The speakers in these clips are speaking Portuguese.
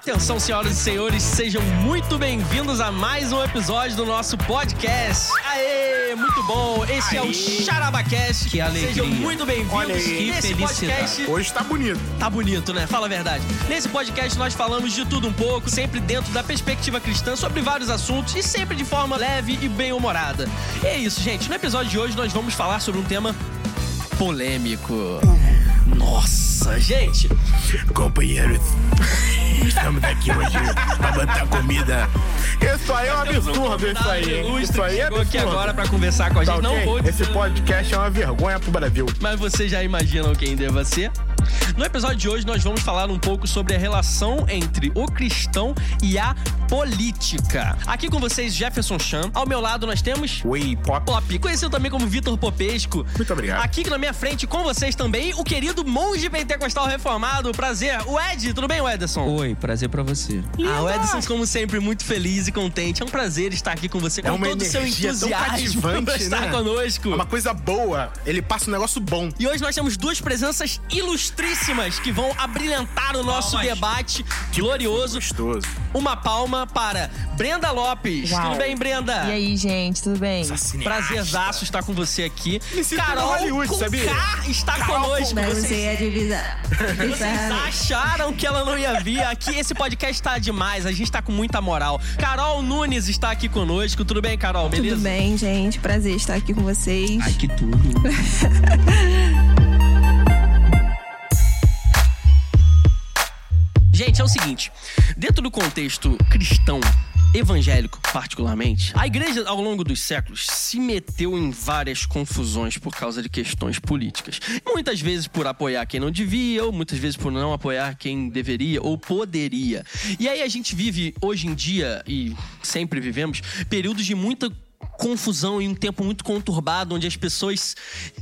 Atenção, senhoras e senhores, sejam muito bem-vindos a mais um episódio do nosso podcast. Aê, muito bom. Esse é o Charabacast. Que alegria. Sejam muito bem-vindos. Que Nesse felicidade. podcast Hoje tá bonito. Tá bonito, né? Fala a verdade. Nesse podcast nós falamos de tudo um pouco, sempre dentro da perspectiva cristã, sobre vários assuntos e sempre de forma leve e bem-humorada. E é isso, gente. No episódio de hoje nós vamos falar sobre um tema polêmico. Nossa, gente! Companheiros, estamos aqui hoje pra botar comida. Isso aí é um absurdo, isso aí. Isso aí é chegou aqui absurdo. agora pra conversar com a gente. Tá Não ok? vou Esse podcast é uma vergonha pro Brasil. mas vocês já imaginam quem deva ser. No episódio de hoje, nós vamos falar um pouco sobre a relação entre o cristão e a política. Aqui com vocês, Jefferson Chan. Ao meu lado, nós temos Way Pop. Pop, conhecido também como Vitor Popesco. Muito obrigado. Aqui na minha frente, com vocês também, o querido monge pentecostal reformado. Prazer. O Ed, tudo bem, Edson? Oi, prazer pra você. Ah, o Edson, como sempre, muito feliz e contente. É um prazer estar aqui com você, com É uma todo o seu entusiasmo pra estar né? conosco. É uma coisa boa. Ele passa um negócio bom. E hoje nós temos duas presenças ilustríssimas que vão abrilhantar o nosso Palmas. debate glorioso. Gostoso. Uma palma para Brenda Lopes. Uau. Tudo bem, Brenda? E aí, gente, tudo bem? Prazerzaço estar com você aqui. Me sinto no Carol Hollywood, com sabia? K está Carol conosco. Mas Vocês, você é divisar. vocês acharam que ela não ia vir aqui? Esse podcast tá demais. A gente tá com muita moral. Carol Nunes está aqui conosco. Tudo bem, Carol? Beleza? Tudo bem, gente? Prazer estar aqui com vocês. Ai, que tudo. Gente, é o seguinte: dentro do contexto cristão, evangélico particularmente, a igreja ao longo dos séculos se meteu em várias confusões por causa de questões políticas. Muitas vezes por apoiar quem não devia, ou muitas vezes por não apoiar quem deveria ou poderia. E aí a gente vive hoje em dia, e sempre vivemos, períodos de muita confusão e um tempo muito conturbado onde as pessoas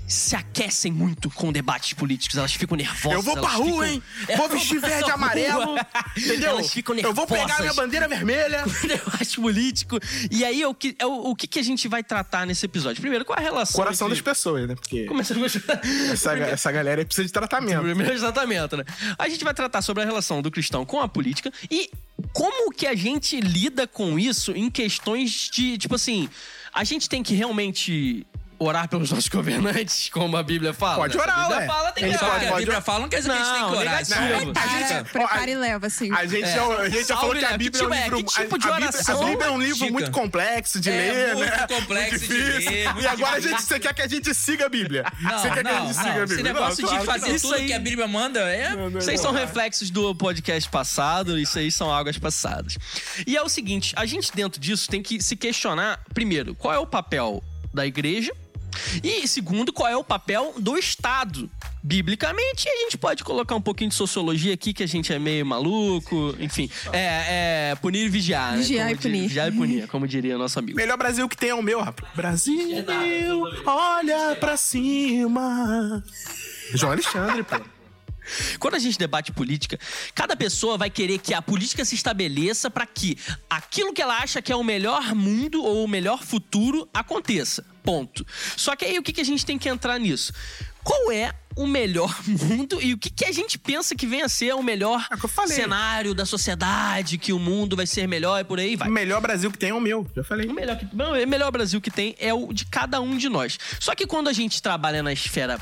se aquecem muito com debates políticos, elas ficam nervosas. Eu vou pra rua, ficam- hein? É, Vou vestir verde e amarelo. Entendeu? Elas ficam Eu vou pegar nervosas. minha bandeira vermelha. debate político. E aí, o que, é o, o que, que a gente vai tratar nesse episódio? Primeiro, qual a relação? Coração das entre... pessoas, né? Porque Começando essa, essa galera precisa de tratamento. Primeiro exatamente, né? A gente vai tratar sobre a relação do cristão com a política e como que a gente lida com isso em questões de, tipo assim, a gente tem que realmente orar pelos nossos governantes, como a Bíblia fala. Pode né? Orar, a Bíblia ué. fala, tem que orar. a Bíblia fala não quer dizer que a gente tem que orar. negativo. É Não, Prepara, Ó, prepara e leva, assim. A gente, É. já, a gente já Salve, falou que a. Bíblia é um é? livro. Que tipo a, de a Bíblia, oração? a Bíblia é um livro muito complexo de É ler, muito né? complexo de ler, muito E agora a gente, você quer que a gente siga a Bíblia? Não, você quer que a gente siga a. Bíblia? Esse negócio de fazer tudo que a Bíblia manda é... Vocês são reflexos do podcast passado, isso aí são águas passadas. E é o seguinte, a gente dentro disso tem que se questionar, primeiro, qual é o papel da igreja? E segundo, qual é o papel do Estado? Biblicamente, a gente pode colocar um pouquinho de sociologia aqui, que a gente é meio maluco, enfim. É, é punir e vigiar, né? Vigiar Como e punir. Vigiar e punir, como diria nosso amigo. Melhor Brasil que tem é o meu, rapaz. Brasil, olha pra cima. João Alexandre, pô. Quando a gente debate política, cada pessoa vai querer que a política se estabeleça para que aquilo que ela acha que é o melhor mundo ou o melhor futuro aconteça. Ponto. Só que aí o que, que a gente tem que entrar nisso? Qual é o melhor mundo e o que, que a gente pensa que venha a ser o melhor É cenário da sociedade, que o mundo vai ser melhor e por aí vai. O melhor Brasil que tem é o meu, já falei. O melhor, que- o melhor Brasil que tem é o de cada um de nós. Só que quando a gente trabalha na esfera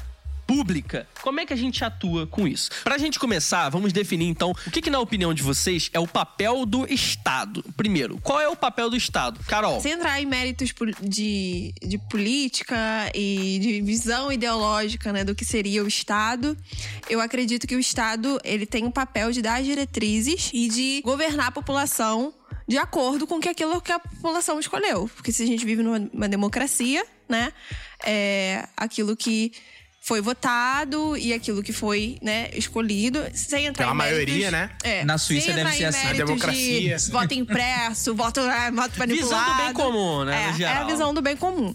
pública, como é que a gente atua com isso? Pra gente começar, vamos definir então o que, que na opinião de vocês é o papel do Estado. Primeiro, qual é o papel do Estado? Carol. Sem entrar em méritos de, de política e de visão ideológica né, do que seria o Estado, eu acredito que o Estado ele tem o papel de dar diretrizes e de governar a população de acordo com aquilo que a população escolheu. Porque se a gente vive numa democracia, né, é aquilo que foi votado e aquilo que foi, né, escolhido, sem entrar Pela em méritos- maioria, né? É, Na Suíça deve ser assim. A democracia. De voto impresso, voto, é, voto manipulado. Visão do bem comum, né, É, no geral. é a visão do bem comum.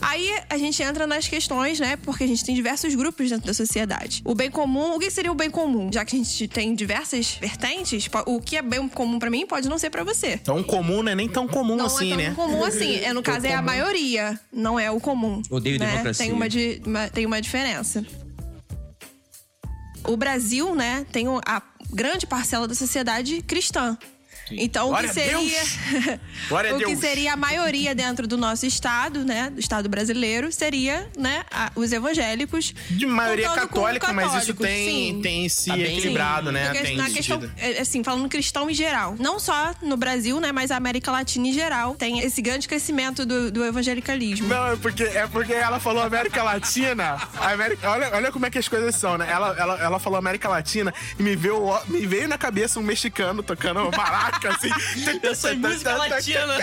Aí a gente entra nas questões, né? Porque a gente tem diversos grupos dentro da sociedade. O bem comum, o que seria o bem comum? Já que a gente tem diversas vertentes, o que é bem comum pra mim pode não ser pra você. Tão comum não é nem tão comum Não assim, é tão né? comum assim. É, no caso, é a maioria, não é o comum. Odeio né? democracia. Tem uma, di- uma- tem uma diferença. O Brasil, né, tem a grande parcela da sociedade cristã. Então, Glória o que a Deus! seria. O que Deus. seria a maioria dentro do nosso estado, né? Do estado brasileiro, seria, né, a- os evangélicos. De maioria católica, mas isso tem, sim. tem se Tá bem- equilibrado, né? Porque Tem na questão, é, assim, falando cristão em geral. Não só no Brasil, né? Mas a América Latina em geral. Tem esse grande crescimento do, do evangelicalismo. Não, é porque, é porque ela falou América Latina. a América, olha, olha como é que as coisas são, né? Ela, ela, ela falou América Latina e me veio, me veio na cabeça um mexicano tocando maraca, assim. Eu sou música latina.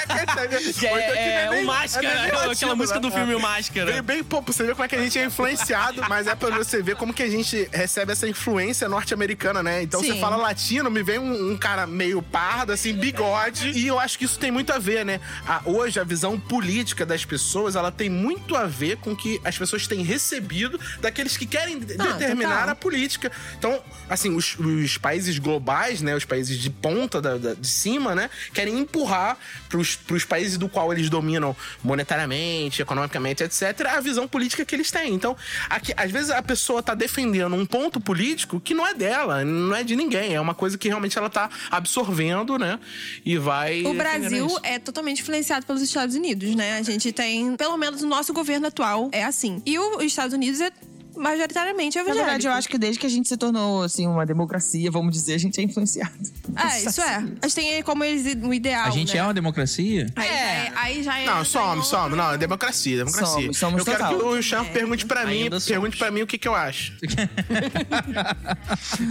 É, é o Máscara, aquela música do filme O Máscara. Veio bem, pra você ver como é que a gente é influenciado, mas é pra você ver como que a gente recebe essa influência norte-americana, né? Então você Sim. fala latino, me vem um, um cara meio pardo, assim, bigode, e eu acho que isso tem muito a ver, né? A- hoje, a visão política das pessoas, ela tem muito a ver com o que as pessoas têm recebido daqueles que querem Ah, determinar a política. Então, assim, os, os países globais, né? Os países de ponta da- da- de cima, né? Querem empurrar pros, pros países do qual eles dominam monetariamente, economicamente, etc., a visão política que eles têm. Então, aqui, às vezes a pessoa tá defendendo um ponto político que não é dela, não é de ninguém. É uma coisa que realmente ela tá absorvendo, né? E vai. O Brasil é totalmente influenciado pelos Estados Unidos, né? A gente tem, pelo menos o nosso governo atual é assim. E os Estados Unidos é majoritariamente Na evangélico. verdade, eu acho que desde que a gente se tornou, assim, uma democracia, vamos dizer, a gente é influenciado. É, isso é. A gente tem como eles o ideal, A gente né? é uma democracia? Aí, já é, aí já é. Não, somos, é somos. Não, é democracia, democracia. Somos, somos eu quero total. que o Chan É. pergunte pra mim, Ainda pergunte pra mim o que, que eu acho.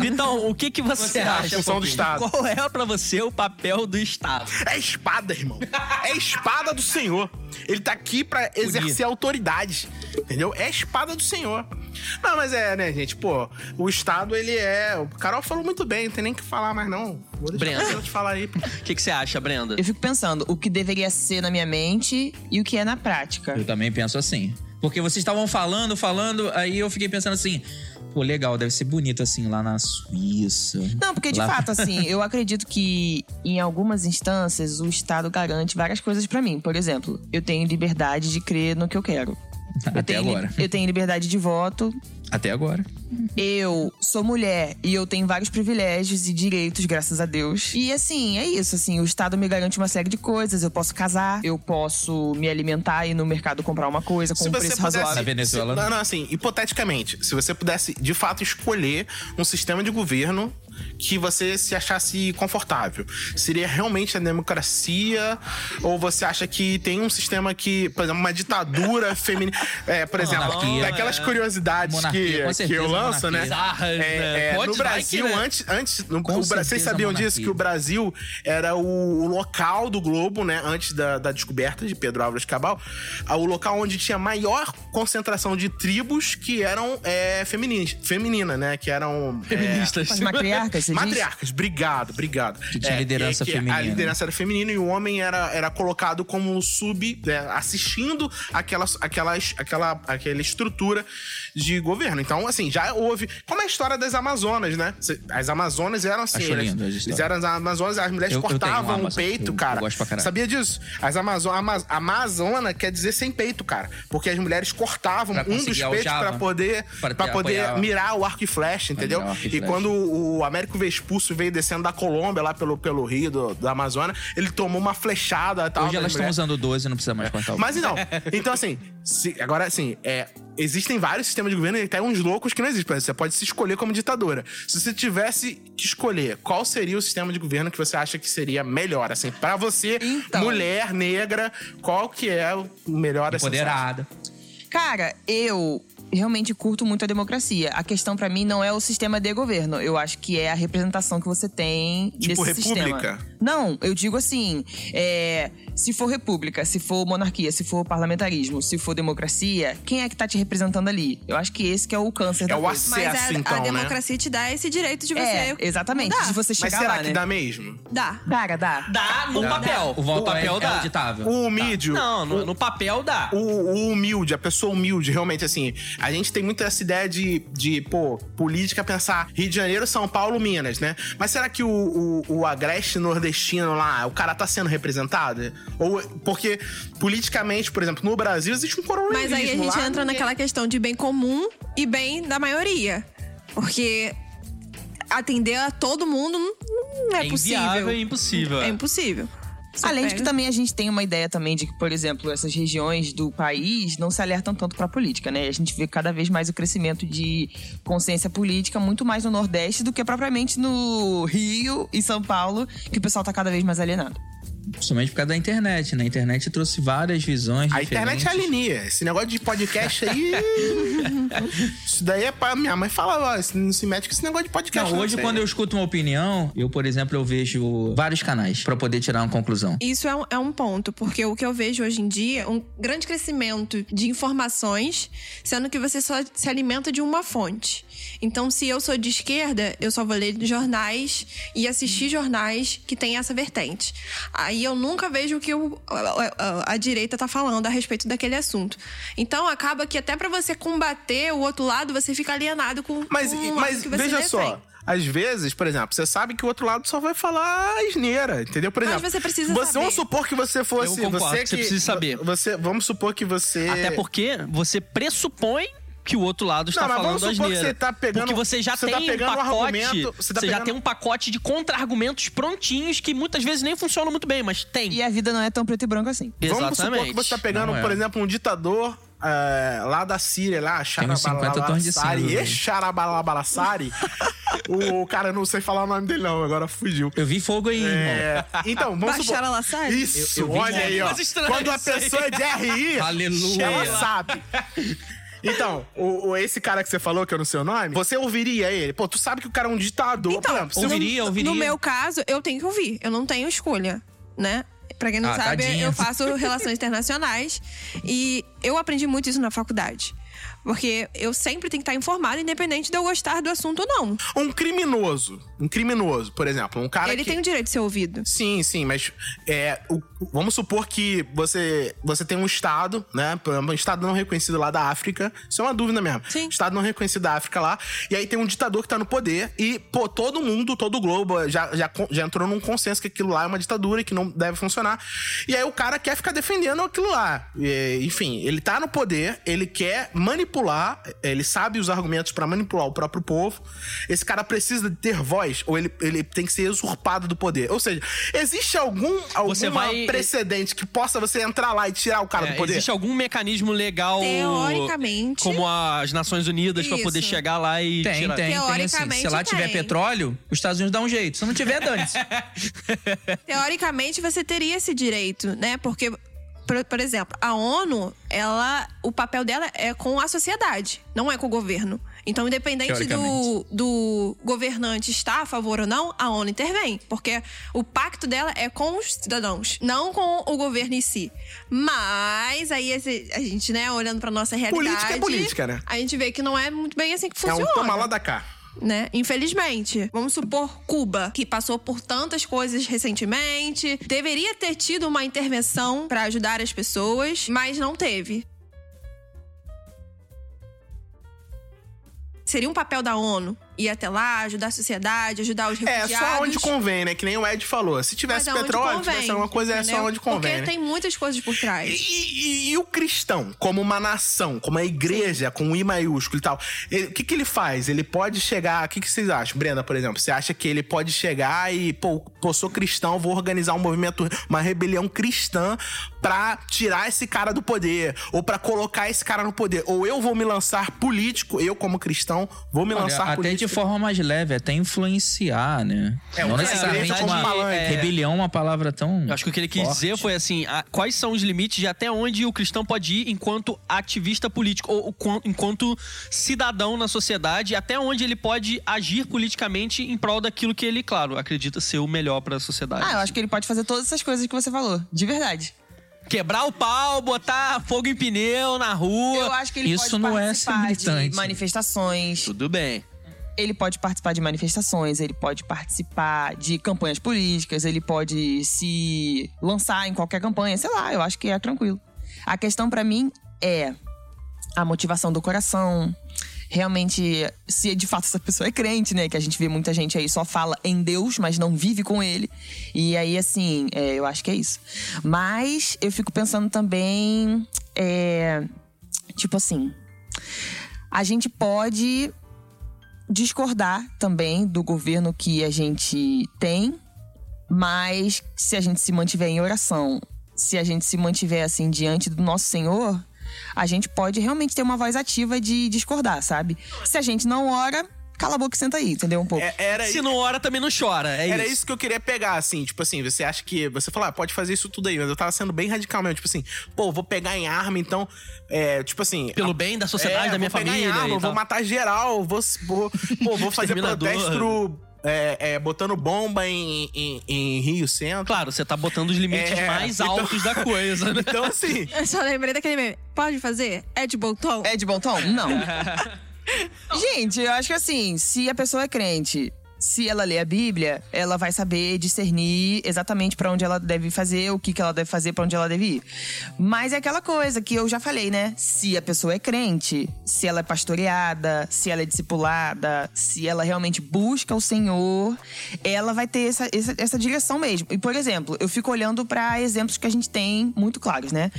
Então, o que, que você, Você acha, função do Popinho? Estado? Qual é pra você o papel do Estado? É espada, irmão. É espada do Senhor. Ele tá aqui pra exercer autoridade. Entendeu? É espada do Senhor. Não, mas é, né, gente? Pô, o Estado, ele é. O Carol falou muito bem, não tem nem o que falar mais, não. Vou deixar Brenda. eu te falar aí. O que, que você acha, Brenda? Eu fico pensando o que deveria ser na minha mente e o que é na prática. Eu também penso assim. Porque vocês estavam falando, falando, aí eu fiquei pensando assim, pô, legal, deve ser bonito assim lá na Suíça. Não, porque de Lá- fato, assim, eu acredito que em algumas instâncias o Estado garante várias coisas pra mim. Por exemplo, eu tenho liberdade de crer no que eu quero. Eu Até tenho, li- agora. Eu tenho liberdade de voto. Até agora. Eu sou mulher e eu tenho vários privilégios e direitos, graças a Deus. E assim, é isso. Assim, o Estado me garante uma série de coisas. Eu posso casar, eu posso me alimentar e ir no mercado comprar uma coisa com um preço razoável. Na Venezuela, Se, não. não, não, assim, hipoteticamente, se você pudesse de fato escolher um sistema de governo que você se achasse confortável, seria realmente a democracia? Ou você acha que tem um sistema que, por exemplo, uma ditadura feminina. É, por exemplo, Monarquia, daquelas é. curiosidades Monarquia, que, com que certeza, eu lanço, né? Bizarras, É, né? é, no Brasil, que, né? antes, antes no, Com o Bra- vocês certeza, sabiam monarquia. disso? Que o Brasil era o, o local do globo, né? Antes da, da descoberta de Pedro Álvares Cabral, ah, o local onde tinha maior concentração de tribos que eram é, femininas, feminina, né? Que eram é, Feministas. As matriarcas, você diz? Matriarcas, obrigado, obrigado. Que tinha liderança que A feminina. liderança era feminina e o homem era, era colocado como sub, é, assistindo aquelas, aquelas, aquela, aquela estrutura de governo. Então, assim, já houve. Como é a história das Amazonas, né? As Amazonas eram assim. Acho elas- lindo essa eles história. eram as Amazonas, as mulheres Eu- eu cortavam uma o peito, eu- cara. eu gosto pra caralho. Sabia disso? As Amazo Ama Amazona quer dizer sem peito, cara. Porque as mulheres cortavam Pra um dos peitos pra poder, Pra poder apoiar- mirar o arco e flecha, entendeu? e E quando o Américo Vespúcio veio descendo da Colômbia, lá pelo, pelo rio do, da Amazônia, ele tomou uma flechada e tal. Hoje elas estão mulheres. usando 12, não precisa mais contar o Mas então, então assim, se- agora assim, é, existem vários sistemas de governo e até uns loucos que não existem. Você pode se escolher como ditadora. Se você tivesse que escolher, qual seria o sistema de governo que você acha que seria melhor? Assim, pra você, Então. mulher, negra, qual que é o melhor assim, Empoderada. Cara, eu realmente curto muito a democracia. A questão pra mim não é o sistema de governo. Eu acho que é a representação que você tem Tipo nesse república? sistema. Não, eu digo assim, é, se for república, se for monarquia, se for parlamentarismo, se for democracia, quem é que tá te representando ali? Eu acho que esse que é o câncer É da o coisa. acesso, Mas a, então, a né? democracia te dá esse direito de você. É, exatamente, mudar. de você Mas chegar será lá, que né? dá mesmo? Dá. Cara, dá. Dá no papel. O voto papel é, dá. é auditável. O mídio. Não, no, no papel dá. o, o humilde, a pessoa humilde, realmente, assim, a gente tem muito essa ideia de, de pô, política pensar Rio de Janeiro, São Paulo, Minas, né? Mas será que o, o, o agreste nordestino lá, o cara tá sendo representado? Ou, porque, politicamente, por exemplo, no Brasil existe um coronelismo Mas aí a gente lá, entra naquela questão de bem comum e bem da maioria. Porque atender a todo mundo não, é, É possível. inviável e impossível. É impossível. Além de que também a gente tem uma ideia também de que, por exemplo, essas regiões do país não se alertam tanto para a política, né? A gente vê cada vez mais o crescimento de consciência política muito mais no Nordeste do que propriamente no Rio e São Paulo, que o pessoal tá cada vez mais alienado. Principalmente por causa da internet, né? A internet trouxe várias visões A diferentes. internet alinea. Esse negócio de podcast aí. isso daí é pra. Minha mãe fala, ó, não se mete com esse negócio de podcast. Não, hoje aí. quando eu escuto uma opinião, eu, por exemplo, eu vejo vários canais pra poder tirar uma conclusão. Isso é um, é um ponto, porque o que eu vejo hoje em dia é um grande crescimento de informações, sendo que você só se alimenta de uma fonte. Então, se eu sou de esquerda, eu só vou ler jornais e assistir jornais que tem essa vertente. Aí eu nunca vejo o que o- a, a- a direita tá falando a respeito daquele assunto. Então, acaba que até pra você combater o outro lado, você fica alienado com, Mas, com lado mas que você veja defende. só. Às vezes, por exemplo, você sabe que o outro lado só vai falar asneira, entendeu? Por Mas exemplo, você precisa você- saber. Vamos supor que você fosse. Eu concordo você que você precisa saber. Você, vamos supor que você. Até porque você pressupõe que o outro lado está Não, mas falando vamos supor que asneira. você tá pegando- Porque você já você tem tá um um pacote. argumento, você tá já pegando- tem um pacote de contra-argumentos prontinhos que muitas vezes nem funcionam muito bem, mas tem. E a vida não é tão preto e branco assim. Vamos supor Exatamente. que você tá pegando, é. por exemplo, um ditador é, lá da Síria, lá, uns 50 tons de Xarabalabalassari. E velho. Xarabalabalassari. o cara, não sei falar o nome dele não, agora fugiu. Eu vi fogo aí. É, então, vamos supor. Isso, Eu- eu olha aí, ó. Quando a pessoa é de RI, Aleluia. ela sabe. Então, o, o- esse cara que você falou, que eu não sei o nome, você ouviria ele? Pô, tu sabe que o cara é um ditador, Então, por exemplo. se- ouviria, ouviria. No meu caso, eu tenho que ouvir. Eu não tenho escolha, né? Pra quem não Ah, sabe, tadinha. eu faço relações internacionais e eu aprendi muito isso na faculdade. Porque eu sempre tenho que estar informada, independente de eu gostar do assunto ou não. Um criminoso, um criminoso, por exemplo, um cara Ele que... tem o direito de ser ouvido. Sim, sim, mas é, o- vamos supor que você, você tem um estado, né? Um estado não reconhecido lá da África. Isso é uma dúvida mesmo. Sim. Estado não reconhecido da África lá. E aí tem um ditador que tá no poder. E, pô, todo mundo, todo o globo já, já, já entrou num consenso que aquilo lá é uma ditadura e que não deve funcionar. E aí o cara quer ficar defendendo aquilo lá. E, enfim, ele tá no poder, ele quer manipular, ele sabe os argumentos pra manipular o próprio povo. Esse cara precisa de ter voz ou ele, ele tem que ser usurpado do poder. Ou seja, existe algum, algum Você vai- precedente que possa você entrar lá e tirar o cara É, do poder? existe algum mecanismo legal. Teoricamente. Como as Nações Unidas pra Isso. poder chegar lá e. Tem, tirar. tem, tem assim. Teoricamente, Se lá tiver tem. petróleo, os Estados Unidos dão um jeito. Se não tiver, dane-se. Teoricamente, você teria esse direito, né? Porque, por, por exemplo, a ONU, ela, o papel dela é com a sociedade, não é com o governo. Então, independente do, do governante estar a favor ou não, a ONU intervém. Porque o pacto dela é com os cidadãos, não com o governo em si. Mas aí a gente, né, olhando pra nossa realidade. Política é política, né? A gente vê que não é muito bem assim que é funciona um toma lá da cá. Né? Infelizmente. Vamos supor Cuba, que passou por tantas coisas recentemente, deveria ter tido uma intervenção para ajudar as pessoas, mas não teve. Seria um papel da ONU ir até lá, ajudar a sociedade, ajudar os É, refugiados. só onde convém, né? Que nem o Ed falou. Se tivesse aonde petróleo, convém, tivesse alguma coisa, é só entendeu? onde convém. Porque né? tem muitas coisas por trás. E, e- e o cristão, como uma nação, como a igreja, com um I maiúsculo e tal, o que, que ele faz? Ele pode chegar. O que, que vocês acham? Brenda, por exemplo, você acha que ele pode chegar e, pô, pô, sou cristão, vou organizar um movimento, uma rebelião cristã pra tirar esse cara do poder, ou pra colocar esse cara no poder. Ou eu vou me lançar político, eu, como cristão, vou me Olha, lançar até político. De forma mais leve, até influenciar, né? É, não a necessariamente uma. É. rebelião, uma palavra tão. Eu acho que o que ele quis forte. dizer foi assim: a- quais são os limites de até onde o cristão pode ir enquanto ativista político, ou, quan- enquanto cidadão na sociedade, até onde ele pode agir politicamente em prol daquilo que ele, claro, acredita ser o melhor pra sociedade. Ah, eu acho que ele pode fazer todas essas coisas que você falou. De verdade. Quebrar o pau, botar fogo em pneu na rua. Eu acho que ele Isso pode não é participar de militante. manifestações. Tudo bem. Ele pode participar de manifestações, ele pode participar de campanhas políticas, ele pode se lançar em qualquer campanha, sei lá, eu acho que é tranquilo. A questão pra mim é a motivação do coração. Realmente, se de fato essa pessoa é crente, né? Que a gente vê muita gente aí só fala em Deus, mas não vive com ele. E aí, assim, é, eu acho que é isso. Mas eu fico pensando também. é, tipo assim. A gente pode discordar também do governo que a gente tem, mas se a gente se mantiver em oração, se a gente se mantiver assim diante do nosso Senhor, a gente pode realmente ter uma voz ativa de discordar, sabe? Se a gente não ora, cala a boca e senta aí, entendeu? Um pouco. É- era Se não ora, também não chora. É Era isso. isso que eu queria pegar, assim, tipo assim, você acha que. Você fala, ah, pode fazer isso tudo aí, mas eu tava sendo bem radical mesmo, tipo assim, pô, vou pegar em arma, então. É, tipo assim. Pelo a- bem da sociedade, é, da minha vou pegar família. Em arma, e vou tal. matar geral, vou. vou pô, vou fazer protesto pro. É, é, botando bomba em, em, em Rio Centro. Claro, você tá botando os limites É, mais então- altos da coisa, né? Então, assim. Eu só lembrei daquele meme. Pode fazer? É de bom tom? É de bom tom? Não. Gente, eu acho que assim, se a pessoa é crente, se ela lê a Bíblia, ela vai saber discernir exatamente pra onde ela deve fazer, o que, que ela deve fazer, pra onde ela deve ir. Mas é aquela coisa que eu já falei, né? Se a pessoa é crente, se ela é pastoreada, se ela é discipulada, se ela realmente busca o Senhor, ela vai ter essa, essa, essa direção mesmo. E, por exemplo, eu fico olhando pra exemplos que a gente tem muito claros, né?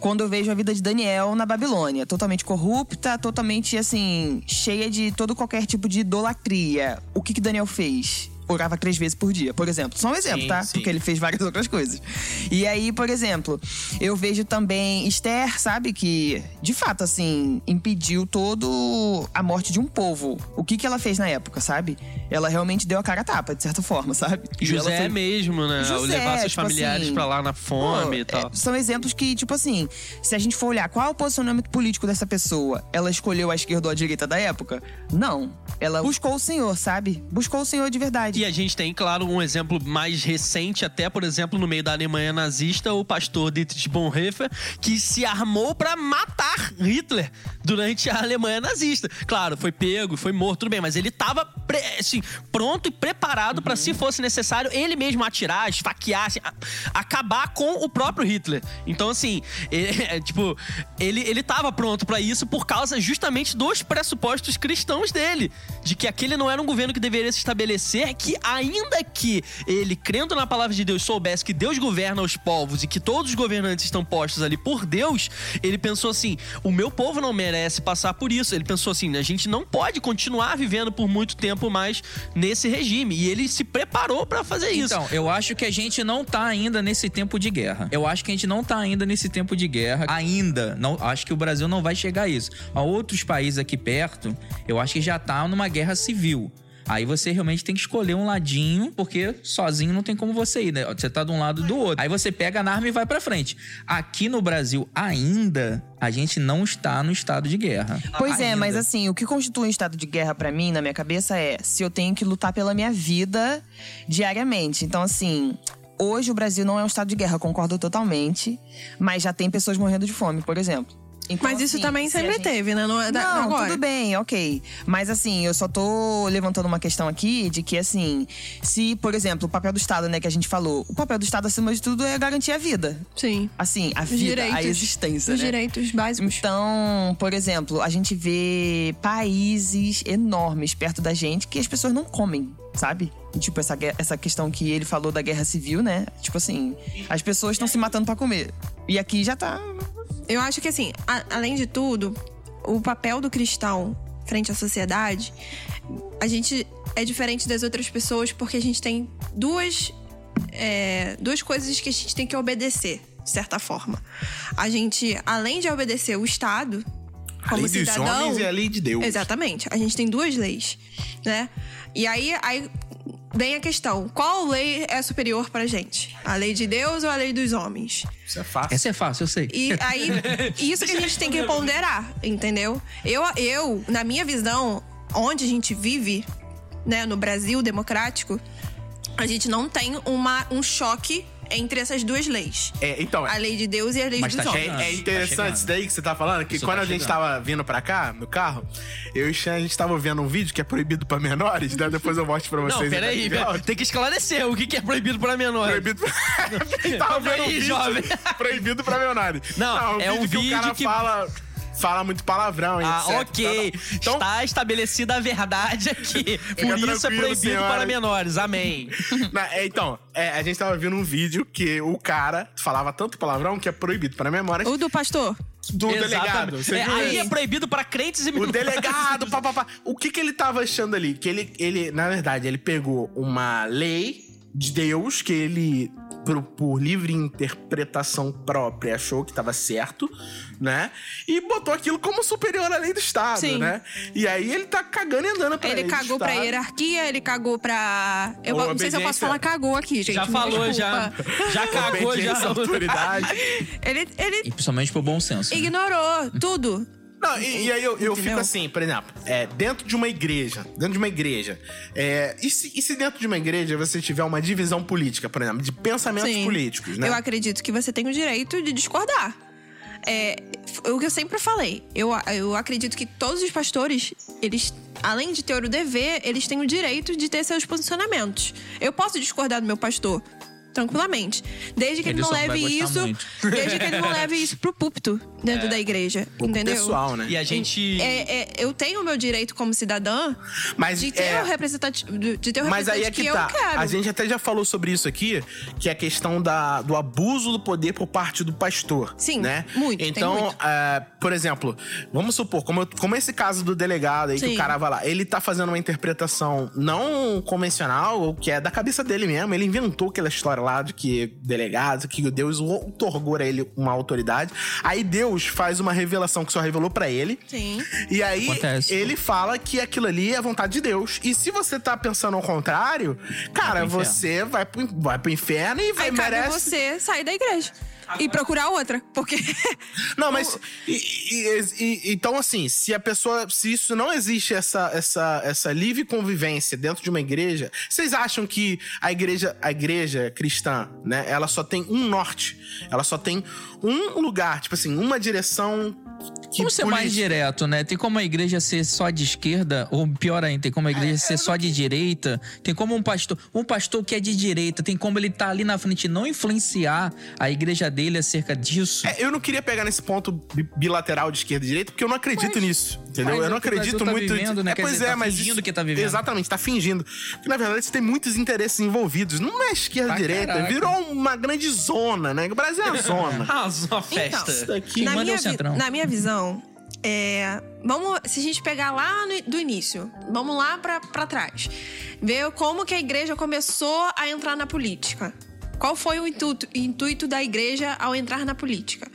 Quando eu vejo a vida de Daniel na Babilônia, totalmente corrupta, totalmente assim, cheia de todo qualquer tipo de idolatria. O que que Daniel fez? Orava três vezes por dia, por exemplo. Só um exemplo, Sim, tá? sim. Porque ele fez várias outras coisas. E aí, por exemplo, eu vejo também Esther, sabe? Que, de fato, assim, impediu todo a morte de um povo. O que que ela fez na época, sabe? Ela realmente deu a cara a tapa, de certa forma, sabe? E ela José foi- mesmo, né? Ao José, levar seus tipo familiares assim, pra lá na fome Pô, e tal. é, são exemplos que, tipo assim, se a gente for olhar qual é o posicionamento político dessa pessoa, ela escolheu a esquerda ou a direita da época? Não. Ela buscou o Senhor, sabe? Buscou o Senhor de verdade. E a gente tem, claro, um exemplo mais recente, até, por exemplo, no meio da Alemanha nazista, o pastor Dietrich Bonhoeffer, que se armou pra matar Hitler durante a Alemanha nazista. Claro, foi pego, foi morto, tudo bem, mas ele tava assim, pronto e preparado pra, se fosse necessário, ele mesmo atirar, esfaquear, assim, acabar com o próprio Hitler. Então, assim, ele, é, tipo, ele, ele tava pronto pra isso por causa justamente dos pressupostos cristãos dele. De que aquele não era um governo que deveria se estabelecer, que ainda que ele, crendo na palavra de Deus, soubesse que Deus governa os povos e que todos os governantes estão postos ali por Deus, ele pensou assim: o meu povo não merece passar por isso. Ele pensou assim: a gente não pode continuar vivendo por muito tempo mais nesse regime. E ele se preparou pra fazer isso. Então, eu acho que a gente não tá ainda nesse tempo de guerra. Eu acho que a gente não tá ainda nesse tempo de guerra. Ainda. Não, acho que o Brasil não vai chegar a isso. A outros países aqui perto, eu acho que já tá numa guerra civil. Aí você realmente tem que escolher um ladinho, porque sozinho não tem como você ir, né? Você tá de um lado do outro. Aí você pega na arma e vai pra frente. Aqui no Brasil, ainda, a gente não está no estado de guerra. Pois é, Ainda. mas assim, o que constitui um estado de guerra pra mim, na minha cabeça, é se eu tenho que lutar pela minha vida diariamente. Então, assim. Hoje o Brasil não é um estado de guerra, concordo totalmente. Mas já tem pessoas morrendo de fome, por exemplo. Então, Mas isso assim, também se sempre gente- teve, né? Não, é da- Não, agora. tudo bem, ok. Mas assim, eu só tô levantando uma questão aqui de que, assim, se, por exemplo, o papel do Estado, né, que a gente falou, o papel do Estado, acima de tudo, é garantir a vida. Sim. Assim, a vida, direitos. a existência, Os né? direitos básicos. Então, por exemplo, a gente vê países enormes perto da gente que as pessoas não comem, sabe? E, tipo, essa, essa questão que ele falou da guerra civil, né? Tipo assim, as pessoas estão se matando pra comer. E aqui já tá. Eu acho que, assim, a- além de tudo, o papel do cristão frente à sociedade, a gente é diferente das outras pessoas porque a gente tem duas, é, duas coisas que a gente tem que obedecer, de certa forma. A gente, além de obedecer o Estado, A como lei dos cidadão. homens e a lei de Deus. Exatamente. A gente tem duas leis, né? E aí, aí vem a questão: qual lei é superior pra gente? A lei de Deus ou a lei dos homens? Isso é fácil. Essa é fácil, eu sei. E aí, isso que a gente tem que ponderar, entendeu? Eu, eu, na minha visão, onde a gente vive, né, no Brasil democrático, a gente não tem uma, um choque entre essas duas leis. É, então, A lei de Deus e a lei Mas dos tá homens. É, é Tá interessante chegando. isso daí que você tá falando, que Isso quando tá a gente tava vindo pra cá, no carro, eu e o Xan, a gente tava vendo um vídeo que é proibido pra menores, né? Depois eu mostro pra vocês. Não, peraí, pera- tem que esclarecer o que que é proibido para menores. Proibido pra... Tava vendo um vídeo jovem. proibido pra menores. Não, é um que o vídeo cara que- fala, fala muito palavrão e Ah, etc. ok. Então, Está estabelecida a verdade aqui. Por Fica isso é proibido senhora. para menores. Amém. Na- é, então, é, a gente tava vendo um vídeo que o cara falava tanto palavrão que é proibido pra memória. O do pastor? do Exatamente. delegado. Você É, viu aí isso? é proibido pra crentes e O delegado, papapá. O que que ele tava achando ali? Que ele, ele, na verdade, ele pegou uma lei de Deus que ele, por, por livre interpretação própria, achou que tava certo, né? E botou aquilo como superior à lei do Estado, Sim. né? E aí ele tá cagando e andando pra Ele lei do cagou pra hierarquia, ele cagou pra. Eu Ou não sei se eu posso falar cagou aqui, gente. Já falou, já. desculpa. Já cagou, já. Autoridade. Ele, ele E principalmente pro bom senso. né? ignorou tudo. Não, e, e aí eu, eu fico assim, por exemplo, é, dentro de uma igreja, dentro de uma igreja, é, e, se, e se dentro de uma igreja você tiver uma divisão política, por exemplo, de pensamentos Sim. políticos, né? Eu acredito que você tem o direito de discordar. É, o que eu sempre falei. Eu, eu acredito que todos os pastores, eles, além de ter o dever, eles têm o direito de ter seus posicionamentos. Eu posso discordar do meu pastor. Tranquilamente. Desde que ele, Ele não leve isso. muito. Desde que ele não leve isso pro púlpito dentro da igreja. O entendeu? pessoal, né? E a gente. É, é, eu tenho o meu direito como cidadã Mas de ter é- o representativo. De ter o Mas aí é representante que, que, tá. eu quero. A gente até já falou sobre isso aqui, que é a questão da, do abuso do poder por parte do pastor. Sim, né? muito, tem Então, muito. é, por exemplo, vamos supor, como, eu- como esse caso do delegado aí, que Sim. o cara vai lá, ele tá fazendo uma interpretação não convencional, que é da cabeça dele mesmo. Ele inventou aquela história lá de que delegado, que Deus otorgou a ele uma autoridade. Aí Deus faz uma revelação que só revelou pra ele. Sim. E aí, Acontece. ele fala que aquilo ali é a vontade de Deus. E se você tá pensando ao contrário, cara, você vai pro, vai pro inferno e vai Aí cabe merece. você sair da igreja. E procurar outra. Porque. Não, mas. e- e- e- então, assim, se a pessoa. Se isso não existe essa, essa, essa livre convivência dentro de uma igreja, vocês acham que a igreja, a igreja cristã, né, ela só tem um norte? Ela só tem um lugar, tipo assim, uma direção. Que Vamos ser mais direto, né? Tem como a igreja ser só de esquerda, ou pior ainda, tem como a igreja ser só de direita. Tem como um pastor, um pastor que é de direita, tem como ele tá ali na frente e não influenciar a igreja dele acerca disso. É, eu não queria pegar nesse ponto bi- bilateral de esquerda e direita, porque eu não acredito nisso. Entendeu? mas eu não é o que o acredito tá muito. vivendo, né? É, pois dizer, é, tá mas. fingindo isso- que tá vivendo. Exatamente, tá fingindo. Porque, na verdade, você tem muitos interesses envolvidos. Não é esquerda direita. caraca. Virou uma grande zona, né? O Brasil é uma zona. Ah, uma festa. Isso daqui. Quem na, é minha na minha visão, é, vamos, se a gente pegar lá no- do início, vamos lá pra, pra trás, ver como que a igreja começou a entrar na política. Qual foi o intuito, intuito da igreja ao entrar na política?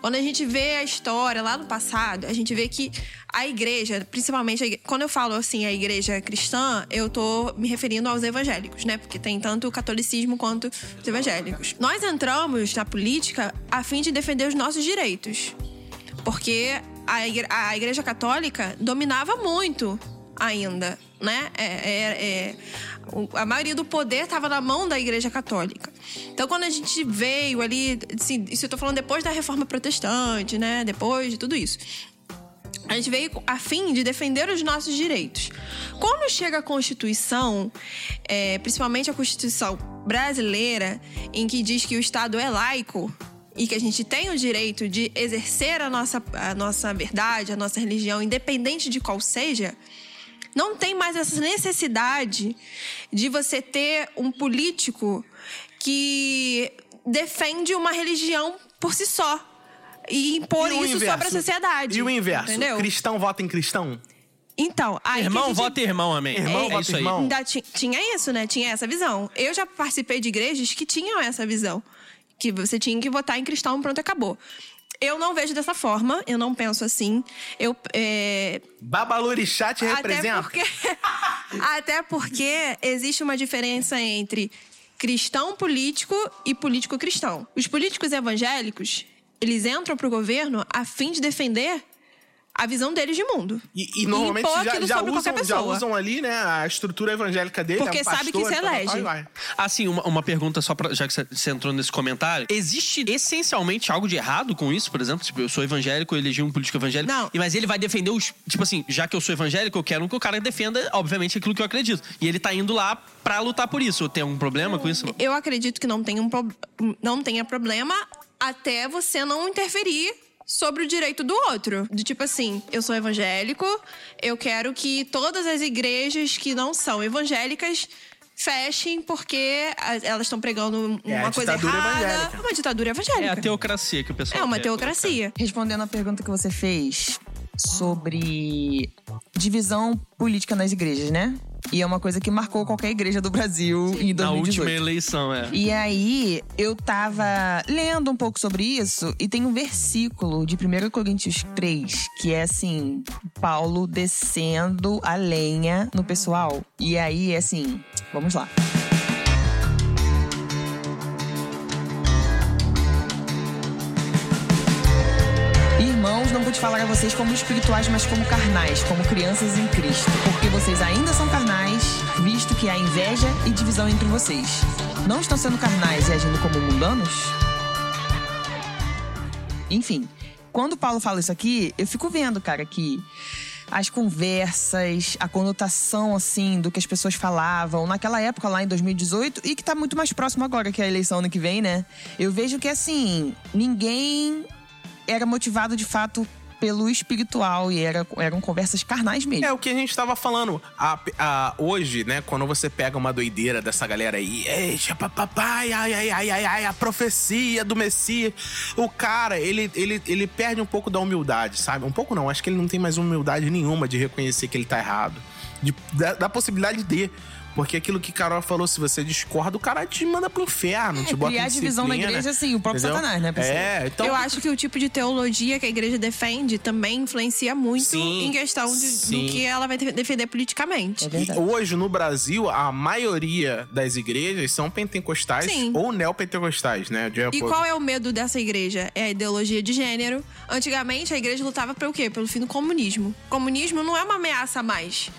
Quando a gente vê a história lá no passado, a gente vê que a igreja, principalmente, a igre- quando eu falo assim a igreja cristã, eu tô me referindo aos evangélicos, né? Porque tem tanto o catolicismo quanto os evangélicos. Nós entramos na política a fim de defender os nossos direitos porque a igre- a igreja, católica dominava muito ainda, né? É, é- é- a maioria do poder estava na mão da igreja católica. Então, quando a gente veio ali, assim, isso eu falando depois da reforma protestante, né? Depois de tudo isso. A gente veio a fim de defender os nossos direitos. Quando chega a Constituição, é, principalmente a Constituição brasileira, em que diz que o Estado é laico e que a gente tem o direito de exercer a nossa, a nossa verdade, a nossa religião, independente de qual seja, não tem mais essa necessidade de você ter um político que defende uma religião por si só e impor E isso sobre a sociedade. E o inverso? Entendeu? Cristão vota em cristão? Então, aí Irmão, gente- vota irmão, amém. Irmão, é vota isso aí. irmão. Ainda ti- tinha isso, né? Tinha essa visão. Eu já participei de igrejas que tinham essa visão. Que você tinha que votar em cristão, pronto, acabou. Eu não vejo dessa forma, eu não penso assim. Eu. É, Babalorixá te até representa? porque. até porque existe uma diferença entre cristão político e político cristão. Os políticos evangélicos, eles entram pro governo a fim de defender a visão deles de mundo. E, e normalmente já, já sobre usam, já usam ali, né, a estrutura evangélica dele. Porque é um sabe que pastor, isso tal, tal, elege. Assim, uma, uma pergunta só pra, já que você- entrou nesse comentário. Existe essencialmente algo de errado com isso, por exemplo? Tipo, eu sou evangélico, eu elegi um político evangélico. Não. e- Mas ele vai defender os. Tipo assim, já que eu sou evangélico, eu quero que o cara defenda, obviamente, aquilo que eu acredito. E ele tá indo lá pra lutar por isso. Tem algum problema com isso? Eu acredito que não, tem um pro- não tenha problema até você não interferir sobre o direito do outro. Do tipo assim, eu sou evangélico, eu quero que todas as igrejas que não são evangélicas fechem porque elas estão pregando É, uma a coisa errada. evangélica. É uma ditadura evangélica. É a teocracia que o pessoal É uma quer teocracia. Respondendo a pergunta que você fez sobre divisão política nas igrejas, né? E é uma coisa que marcou qualquer igreja do Brasil em Na 2018. última eleição, é. E aí, eu tava lendo um pouco sobre isso e tem um versículo de 1 Coríntios 3 que é assim: Paulo descendo a lenha no pessoal. E aí, assim, vamos lá. Não pude falar a vocês como espirituais, mas como carnais, como crianças em Cristo. Porque vocês ainda são carnais, visto que há inveja e divisão entre vocês. Não estão sendo carnais e agindo como mundanos? Enfim, quando Paulo fala isso aqui, eu fico vendo, cara, que as conversas, a conotação, assim, do que as pessoas falavam naquela época lá em 2018 e que tá muito mais próximo agora que é a eleição ano que vem, né? Eu vejo que, assim, ninguém era motivado de fato pelo espiritual e era, eram conversas carnais mesmo. É o que a gente tava falando. A- a- hoje, né, quando você pega uma doideira dessa galera aí, ei, papai, ai, ai, ai, ai, ai, a profecia do Messias. O cara, ele, ele, ele perde um pouco da humildade, sabe? Um pouco não, acho que ele não tem mais humildade nenhuma de reconhecer que ele tá errado. De- da, da possibilidade de. Porque aquilo que Carol falou, se você discorda, o cara te manda pro inferno, te bota É, criar em divisão na disciplina, igreja, assim, o próprio entendeu? Satanás, né, pessoal? É, então... Eu acho que o tipo de teologia que a igreja defende também influencia muito Sim, em questão de, do que ela vai defender politicamente. É E hoje, no Brasil, a maioria das igrejas são pentecostais Sim. ou neopentecostais, né? De E acordo- qual é o medo dessa igreja? É a ideologia de gênero. Antigamente, a igreja lutava pelo quê? Pelo fim do comunismo. O comunismo não é uma ameaça mais.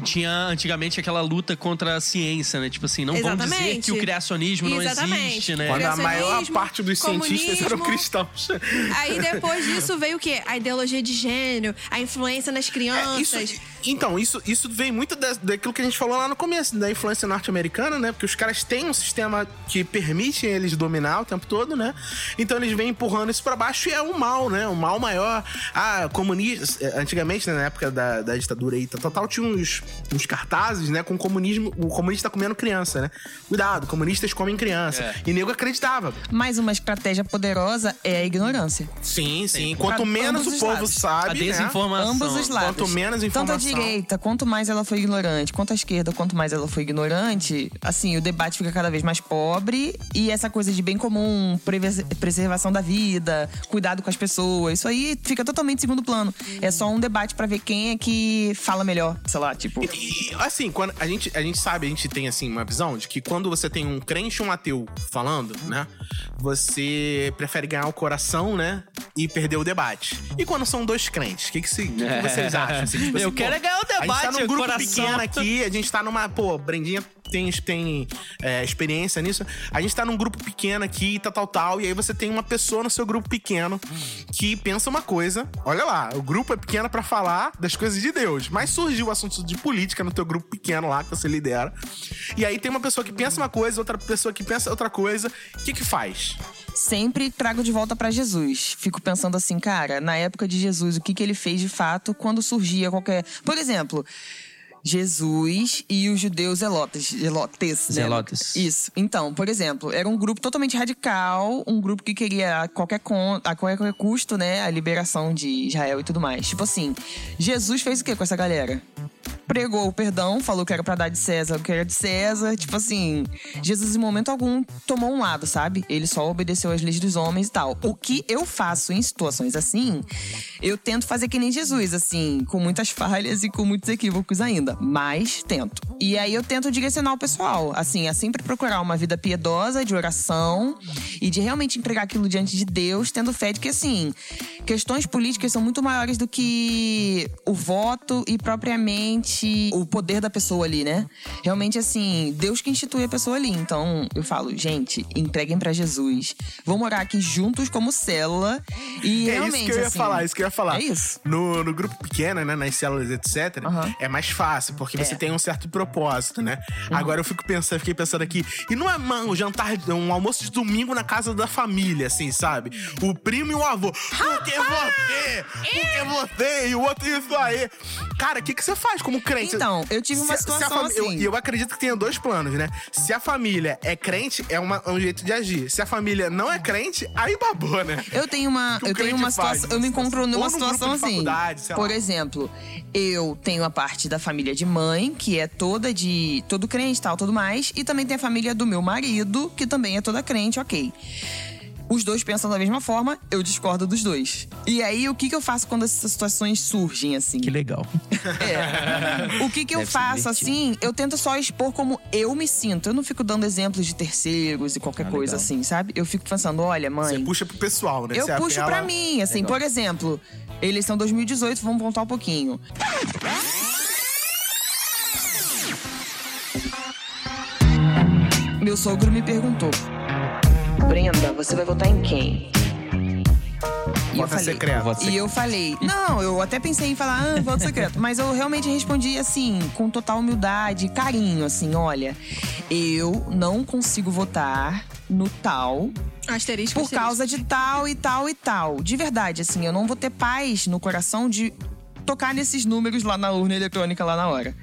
Tinha antigamente aquela luta contra a ciência, né? Tipo assim, não vamos dizer Exatamente. que o criacionismo não Exatamente. existe, né? Quando a maior parte dos cientistas eram cristãos. Aí depois disso veio o quê? A ideologia de gênero, a influência nas É, crianças. isso, então, isso, isso vem muito da, daquilo que a gente falou lá no começo, da influência norte-americana, né? Porque os caras têm um sistema que permite eles dominar o tempo todo, né? Então eles vêm empurrando isso pra baixo e é um mal, né? Um mal maior. Ah, comunista. eh, Antigamente, né, na época da, da ditadura aí, tal, tal, tinha uns, uns cartazes, né? Com o comunismo. O comunista comendo criança, né? Cuidado, comunistas comem criança. É. E nego acreditava. Mais uma estratégia poderosa é a ignorância. Sim, sim. Quanto Pra menos o povo lados. sabe. A né? desinformação. Ambos os lados. Quanto menos informação. Direita, quanto mais ela foi ignorante, quanto a esquerda, quanto mais ela foi ignorante, assim, o debate fica cada vez mais pobre e essa coisa de bem comum, preservação da vida, cuidado com as pessoas, isso aí fica totalmente em segundo plano. É só um debate pra ver quem é que fala melhor, sei lá, tipo. E, assim, quando a gente, a gente sabe, a gente tem assim uma visão de que quando você tem um crente e um ateu falando, né? Você prefere ganhar o coração, né? E perder o debate. E quando são dois crentes, o que, que, se- que que vocês acham? Assim, tipo Eu assim, quero pô, é ganhar o A gente tá debate, num grupo coração. pequeno aqui, a gente tá numa. Pô, Brendinha tem, tem é, experiência nisso. A gente tá num grupo pequeno aqui, tal, tal, tal. E aí você tem uma pessoa no seu grupo pequeno que pensa uma coisa. Olha lá, o grupo é pequeno pra falar das coisas de Deus. Mas surgiu o assunto de política no teu grupo pequeno lá que você lidera. E aí tem uma pessoa que pensa uma coisa, outra pessoa que pensa outra coisa. O que que faz? Sempre trago de volta pra Jesus. Fico pensando assim, cara, na época de Jesus, o que, que ele fez de fato quando surgia qualquer. Por exemplo. Jesus e os judeus zelotes, zelotes, né? Zelotes. Isso. Então, por exemplo, era um grupo totalmente radical, um grupo que queria a qualquer, con- a qualquer custo, né, a liberação de Israel e tudo mais. Tipo assim, Jesus fez o que com essa galera? Pregou o perdão, falou que era pra dar de César o que era de César. Tipo assim, Jesus em momento algum tomou um lado, sabe? Ele só obedeceu às leis dos homens e tal. O que eu faço em situações assim, eu tento fazer que nem Jesus, assim, com muitas falhas e com muitos equívocos ainda. Mas tento. E aí eu tento direcionar o pessoal, assim, a sempre procurar uma vida piedosa, de oração e de realmente entregar aquilo diante de Deus, tendo fé de que, assim, questões políticas são muito maiores do que o voto e propriamente o poder da pessoa ali, né? Realmente, assim, Deus que institui a pessoa ali. Então, eu falo, gente, entreguem pra Jesus. Vamos orar aqui juntos como célula. E é realmente, isso que eu ia assim, falar, isso que eu ia falar. É isso. No, no grupo pequeno, né? Nas células, etc., Aham. é mais fácil, porque você É. tem um certo propósito, né? Agora eu fico pensando, fiquei pensando aqui, e não é mano, um jantar, um almoço de domingo na casa da família, assim, sabe? O primo e o avô. Porque você! Porque você! E o outro isso aí. Cara, o que, que você faz como crente? Então, eu tive uma Se- se situação eu- assim. E eu, acredito que tenha dois planos, né? Se a família é crente, é, uma- é um jeito de agir. Se a família não é crente, aí babou, né? Eu tenho uma, eu tenho uma situação, numa eu me encontro numa situação assim. Por lá. exemplo, eu tenho a parte da família de mãe, que é toda de todo crente, tal, tudo mais, e também tem a família do meu marido, que também é toda crente, OK. Os dois pensam da mesma forma, eu discordo dos dois. E aí, o que, que eu faço quando essas situações surgem, assim? Que legal. É. O que que eu Deve faço, assim, eu tento só expor como eu me sinto. Eu não fico dando exemplos de terceiros e qualquer Ah, coisa legal. assim, sabe? Eu fico pensando, olha, Você mãe. puxa pro pessoal, né? Eu Você puxo apela- pra mim, assim, por exemplo, eleição 2018, vamos voltar um pouquinho. Meu sogro me perguntou: Brenda, você vai votar em quem? E eu Voto falei, secreto. Voto e eu falei, não, eu até pensei em falar, ah, voto secreto. Mas eu realmente respondi assim, com total humildade e carinho, assim, olha, eu não consigo votar no tal Asterisco. por asterisco. causa de tal e tal e tal. De verdade, assim, eu não vou ter paz no coração de tocar nesses números lá na urna eletrônica lá na hora.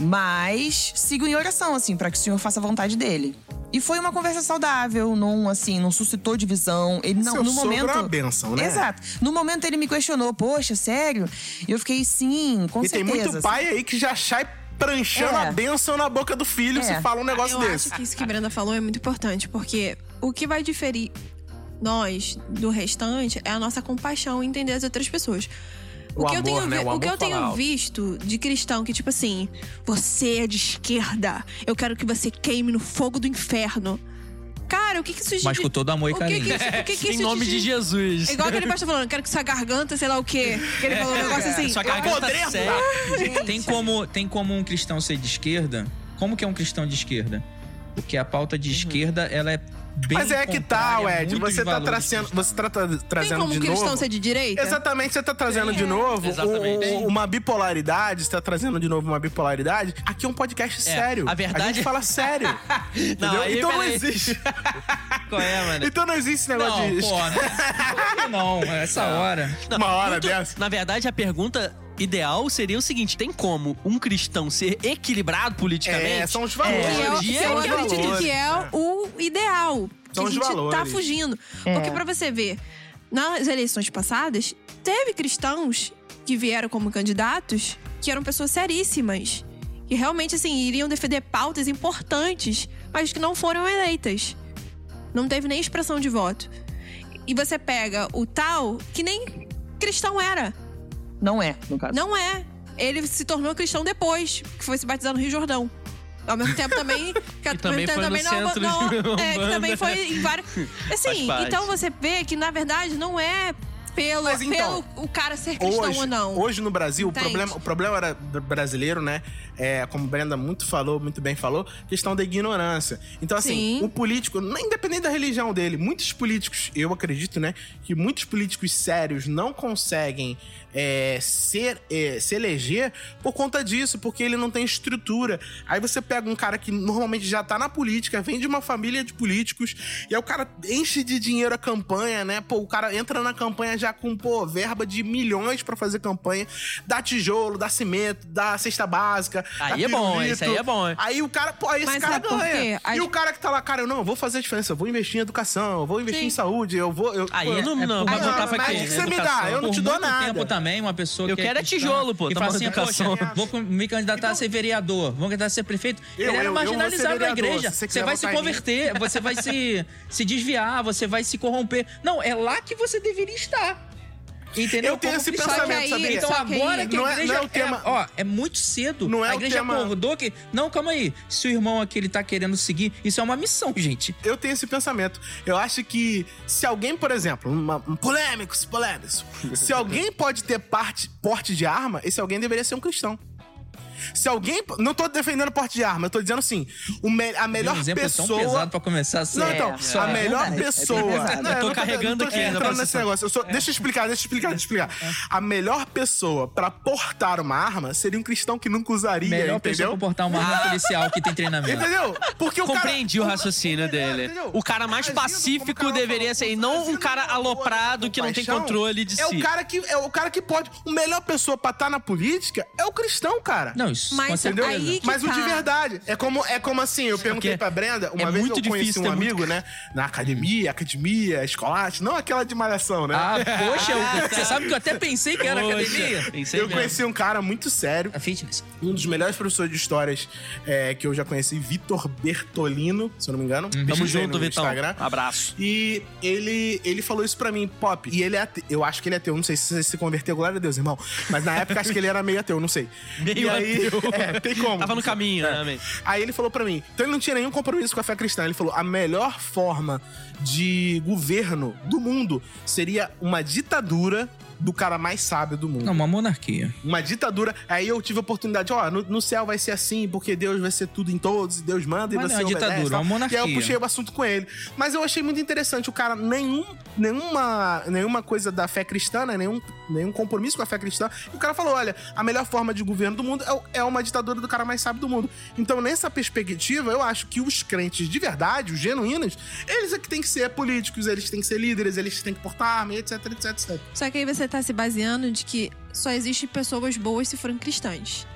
Mas sigo em oração, assim, para que o senhor faça a vontade dele. E foi uma conversa saudável, não assim, não suscitou divisão. Ele não, Seu no sogro é momento. uma bênção, né? Exato. No momento ele me questionou, poxa, sério? E eu fiquei, sim, com E tem certeza. muito pai aí que já sai pranchando É. a bênção na boca do filho É. se fala um negócio eu desse. acho que isso que a Brenda falou é muito importante, porque o que vai diferir nós do restante é a nossa compaixão em entender as outras pessoas. O, O que eu amor, tenho, né? O o que eu tenho alto. visto de cristão que, tipo assim, você é de esquerda, eu quero que você queime no fogo do inferno. Cara, o que que isso Mas com todo amor e o que carinho. que isso, o que que em nome de Jesus. É igual aquele pastor falando, quero que sua garganta, sei lá o quê. Que ele falou um negócio assim. Sua Eu garganta apodreço. seca. Tem como, tem como um cristão ser de esquerda? Como que é um cristão de esquerda? Porque a pauta de esquerda, ela é bem Mas é que tá, a Ed. Você tá trazendo, você tá tra- Tem trazendo como de um cristão novo. ser de direita? Exatamente, você tá trazendo de novo Exatamente. um- um- uma bipolaridade, você tá trazendo de novo uma bipolaridade. Aqui é um podcast sério. a verdade- A gente fala sério. entendeu? aí, então não existe. Qual é, mano? Então não existe esse negócio Não, de. pô, não, não, essa hora. Não, Uma hora muito- dessa. Na verdade, a pergunta ideal seria o seguinte: tem como um cristão ser equilibrado politicamente? É, são os valores. É, eu é é acredito que é o ideal. São que os a gente tá valores. fugindo. É. Porque pra você ver, nas eleições passadas, teve cristãos que vieram como candidatos que eram pessoas seríssimas. Que realmente, assim, iriam defender pautas importantes, mas que não foram eleitas. Não teve nem expressão de voto. E você pega o tal que nem cristão era. Não é, no caso. Não é. Ele se tornou cristão depois, que foi se batizar no Rio Jordão. Ao mesmo tempo também. Que ao também mesmo foi tempo no também centro não, de não, É, que também foi em vários. Assim, então você vê que na verdade não é pelo, então, pelo o cara ser cristão Hoje, ou não. hoje no Brasil, o problema, o problema era br- brasileiro, né? É, como Brenda muito falou, muito bem falou, questão da ignorância. Então, assim, Sim. o político, independente da religião dele, muitos políticos, eu acredito, né, que muitos políticos sérios não conseguem é, ser, é, se eleger por conta disso, porque ele não tem estrutura. Aí você pega um cara que normalmente já tá na política, vem de uma família de políticos, e aí o cara enche de dinheiro a campanha, né? Pô, o cara entra na campanha já com, pô, verba de milhões pra fazer campanha, dá tijolo, dá cimento, dá cesta básica. Aí é bom, pirulito. esse aí é bom, hein? Aí o cara, pô, aí esse Mas cara por ganha. E o cara que tá lá, cara, eu não, eu vou fazer a diferença, eu vou investir em educação, eu vou investir Sim. em saúde, eu vou. Eu, Aí pô, não, É não, por vai muito- votar pra que você me dá? Eu não te dou nada. tempo também, uma pessoa Eu que quero é tijolo, pô, E tá fala assim, educação. poxa, vou me candidatar a ser vereador, vou candidatar a ser prefeito. Eu- Ele era marginalizado na vereador, igreja. você vai se converter, você vai se, se desviar, você vai se corromper. Não, é lá que você deveria estar. Entendeu? Eu tenho Como esse cristão. pensamento, aí- sabia? Então Só que agora aí- que a Não é- igreja não é o tema- ó, é muito cedo. Não é a o igreja tema- acordou que não, calma aí. Se o irmão aqui ele tá querendo seguir, isso é uma missão, gente. Eu tenho esse pensamento. Eu acho que se alguém, por exemplo, uma, um polêmicos, polêmicos, se alguém pode ter parte, porte de arma, esse alguém deveria ser um cristão. Se alguém. Não tô defendendo porte de arma, eu tô dizendo assim: o me- a melhor um exemplo pessoa. tão pesado pra começar assim. Não, então, só a é melhor é bem pessoa. pesado. Não, Eu tô não carregando não tô aqui ainda pra entrando nesse negócio. Eu sou- Deixa eu explicar, deixa eu explicar, deixa eu explicar. A melhor pessoa pra portar uma arma seria um cristão que nunca usaria, Melhor pessoa entendeu? pra portar uma arma policial que tem treinamento. Entendeu? Porque o cara- Compreendi o raciocínio dele. entendeu? O cara mais pacífico deveria ser, e não um cara aloprado que não tem controle de é si. O cara que, é o cara que pode. O melhor pessoa pra estar na política é o cristão, cara. Não, Mas que Mas o de tá. verdade. É como, é como assim, eu perguntei Porque pra Brenda, uma é vez muito eu conheci difícil um muito- amigo, né? Na academia, academia, escolate, não aquela de malhação, né? Ah, poxa, eu- você sabe que eu até pensei que era Poxa, academia. pensei eu mesmo. conheci um cara muito sério, A fitness. um dos melhores professores de histórias é, que eu já conheci, Vitor Bertolino, se eu não me engano. Tamo Pesquisei junto, no Vitão. Instagram. Abraço. E ele, ele falou isso pra mim, Pop. E ele é ate- Eu acho que ele é ateu. Não sei se você se converteu, glória a Deus, irmão. Mas na época acho que ele era meio ateu, não sei. Meio e aí, ateu. É, tem como. Tava no caminho, né, amém? Aí ele falou pra mim. Então ele não tinha nenhum compromisso com a fé cristã. Ele falou: a melhor forma de governo do mundo seria uma ditadura do cara mais sábio do mundo. Não, uma monarquia. Uma ditadura. Aí eu tive a oportunidade, ó, no, no céu vai ser assim, porque Deus vai ser tudo em todos, e Deus manda e Mas você não é uma obedece, ditadura, é uma monarquia. E aí eu puxei o assunto com ele. Mas eu achei muito interessante, o cara, nenhum, nenhuma, nenhuma coisa da fé cristã, né, nenhum, nenhum compromisso com a fé cristã. E o cara falou, olha, a melhor forma de governo do mundo é, é uma ditadura do cara mais sábio do mundo. Então, nessa perspectiva, eu acho que os crentes de verdade, os genuínos, eles é que têm que ser políticos, eles têm que ser líderes, eles têm que portar arma, etc, etc, etc. Só que aí você tá se baseando de que só existem pessoas boas se forem cristãs.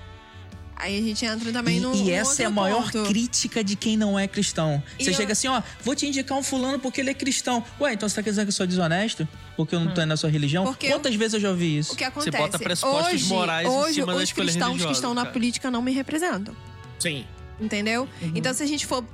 Aí a gente entra também E, no. e essa é a maior ponto. crítica de quem não é cristão. E Você eu- chega assim, ó, vou te indicar um fulano porque ele é cristão. Ué, então você tá querendo dizer que eu sou desonesto? Porque eu não tô indo na sua religião? Porque Quantas vezes eu já ouvi isso? O que Você acontece? bota pressupostos hoje, morais em hoje, cima da os escolha cristãos que religiosa, estão na cara. política não me representam. Sim. Entendeu? Então, se a gente for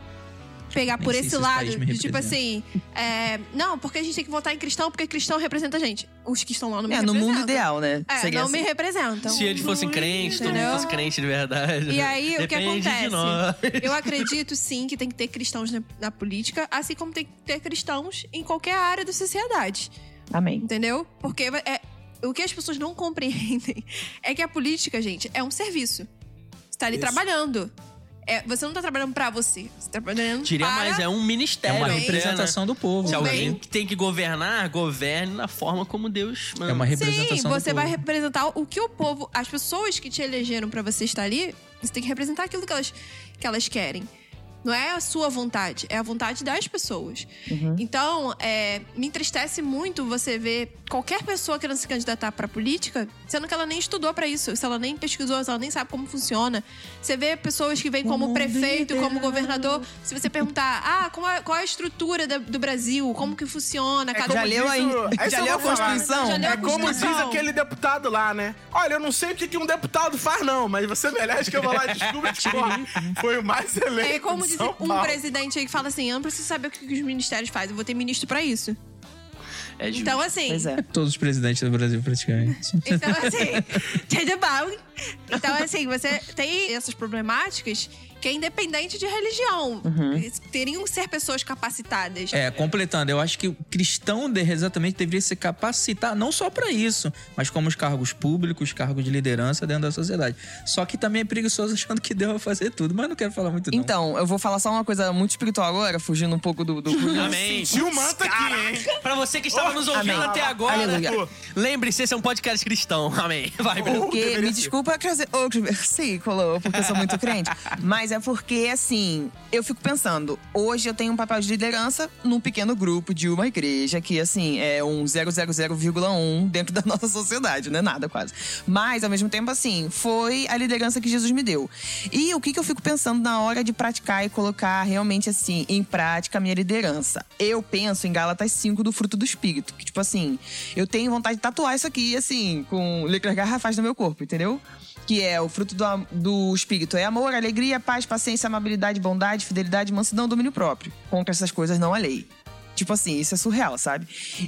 pegar Nem por esse se esse lado, de tipo assim, é, não, porque a gente tem que votar em cristão, porque cristão representa a gente. Os que estão lá me É, no representam. mundo ideal, né? É, Seria não assim. me representam. Se eles fossem crentes, todo mundo fosse crente de verdade. E aí, o que acontece? nós. Eu acredito sim que tem que ter cristãos na, na política, assim como tem que ter cristãos em qualquer área da sociedade. Amém. Entendeu? Porque é, o que as pessoas não compreendem é que a política, gente, é um serviço. Você tá ali Isso. trabalhando. É, você não tá trabalhando pra você. Você tá trabalhando Diria para... mais, é um É ministério. uma bem. né? representação do povo. Se alguém bem. que tem que governar, governe na forma como Deus manda. É uma Sim, representação você do vai povo. representar o que o povo... As pessoas que te elegeram pra você estar ali, você tem que representar aquilo que elas, que elas querem. Não é a sua vontade, é a vontade das pessoas. Então, é, me entristece muito você ver qualquer pessoa querendo se candidatar pra política, sendo que ela nem estudou pra isso, se ela nem pesquisou, se ela nem sabe como funciona. Você vê pessoas que vêm como prefeito, como governador. Se você perguntar, ah, qual é, qual é a estrutura da- do Brasil, como que funciona, cada Já um- leu aí? Já leu a. Constituição? Já leu a É como diz Constituição. aquele deputado lá, né? Olha, eu não sei o que, que um deputado faz, não, mas você merece que eu vou lá e descubra que foi o mais eleito. É como São um Paulo. presidente aí que fala assim: eu não preciso saber o que os ministérios fazem, eu vou ter ministro pra isso. É justo. Então, assim. Pois é. Todos os presidentes do Brasil, praticamente. Então, assim. Então, assim, você tem essas problemáticas que é independente de religião. Teriam que ser pessoas capacitadas. É, completando, eu acho que o cristão de- exatamente deveria se capacitar não só pra isso, mas como os cargos públicos, cargos de liderança dentro da sociedade. Só que também é preguiçoso achando que Deus vai fazer tudo, mas não quero falar muito não. Então, eu vou falar só uma coisa muito espiritual agora, fugindo um pouco do. do... Amém. Sentiu o manto aqui, hein? Pra você que estava nos ouvindo Amém. até agora, Aleluia. lembre-se, esse é um podcast cristão. Amém. Vai, Bruno. Porque, me desculpa trazer outro versículo, porque eu sou muito crente. Mas é porque, assim, eu fico pensando, hoje eu tenho um papel de liderança num pequeno grupo de uma igreja, que, assim, é um 000,1 dentro da nossa sociedade, não é nada quase. Mas, ao mesmo tempo, assim, foi a liderança que Jesus me deu. E o que, que eu fico pensando na hora de praticar e colocar realmente, assim, em prática a minha liderança? Eu penso em Gálatas 5 do fruto do Espírito, que, tipo assim, eu tenho vontade de tatuar isso aqui, assim, com letras garrafais no meu corpo, entendeu? Que é o fruto do, do Espírito. É amor, alegria, paz, paciência, amabilidade, bondade, fidelidade, mansidão, domínio próprio. Contra essas coisas não há lei. Tipo assim, isso é surreal, sabe?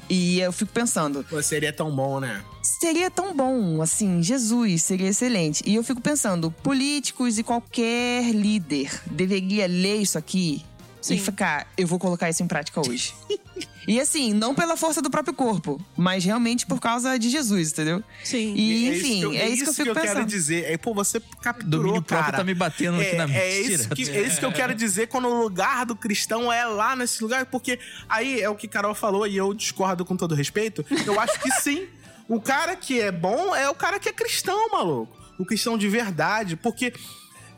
E eu fico pensando, Pô, seria tão bom, né? seria tão bom, assim, Jesus seria excelente. E eu fico pensando, políticos e qualquer líder deveria ler isso aqui Sim. e ficar, eu vou colocar isso em prática hoje. E assim, não pela força do próprio corpo, mas realmente por causa de Jesus, entendeu? Sim. E, É isso enfim, que eu- é isso que eu fico quero pensando. dizer. É, pô, você capturou, Domínio próprio cara. tá me batendo aqui é, na mente. É isso, que, é isso que eu quero dizer quando o lugar do cristão é lá nesse lugar, porque aí é o que Carol falou e eu discordo com todo respeito. Eu acho que sim. O cara que é bom é o cara que é cristão, maluco. O cristão de verdade, porque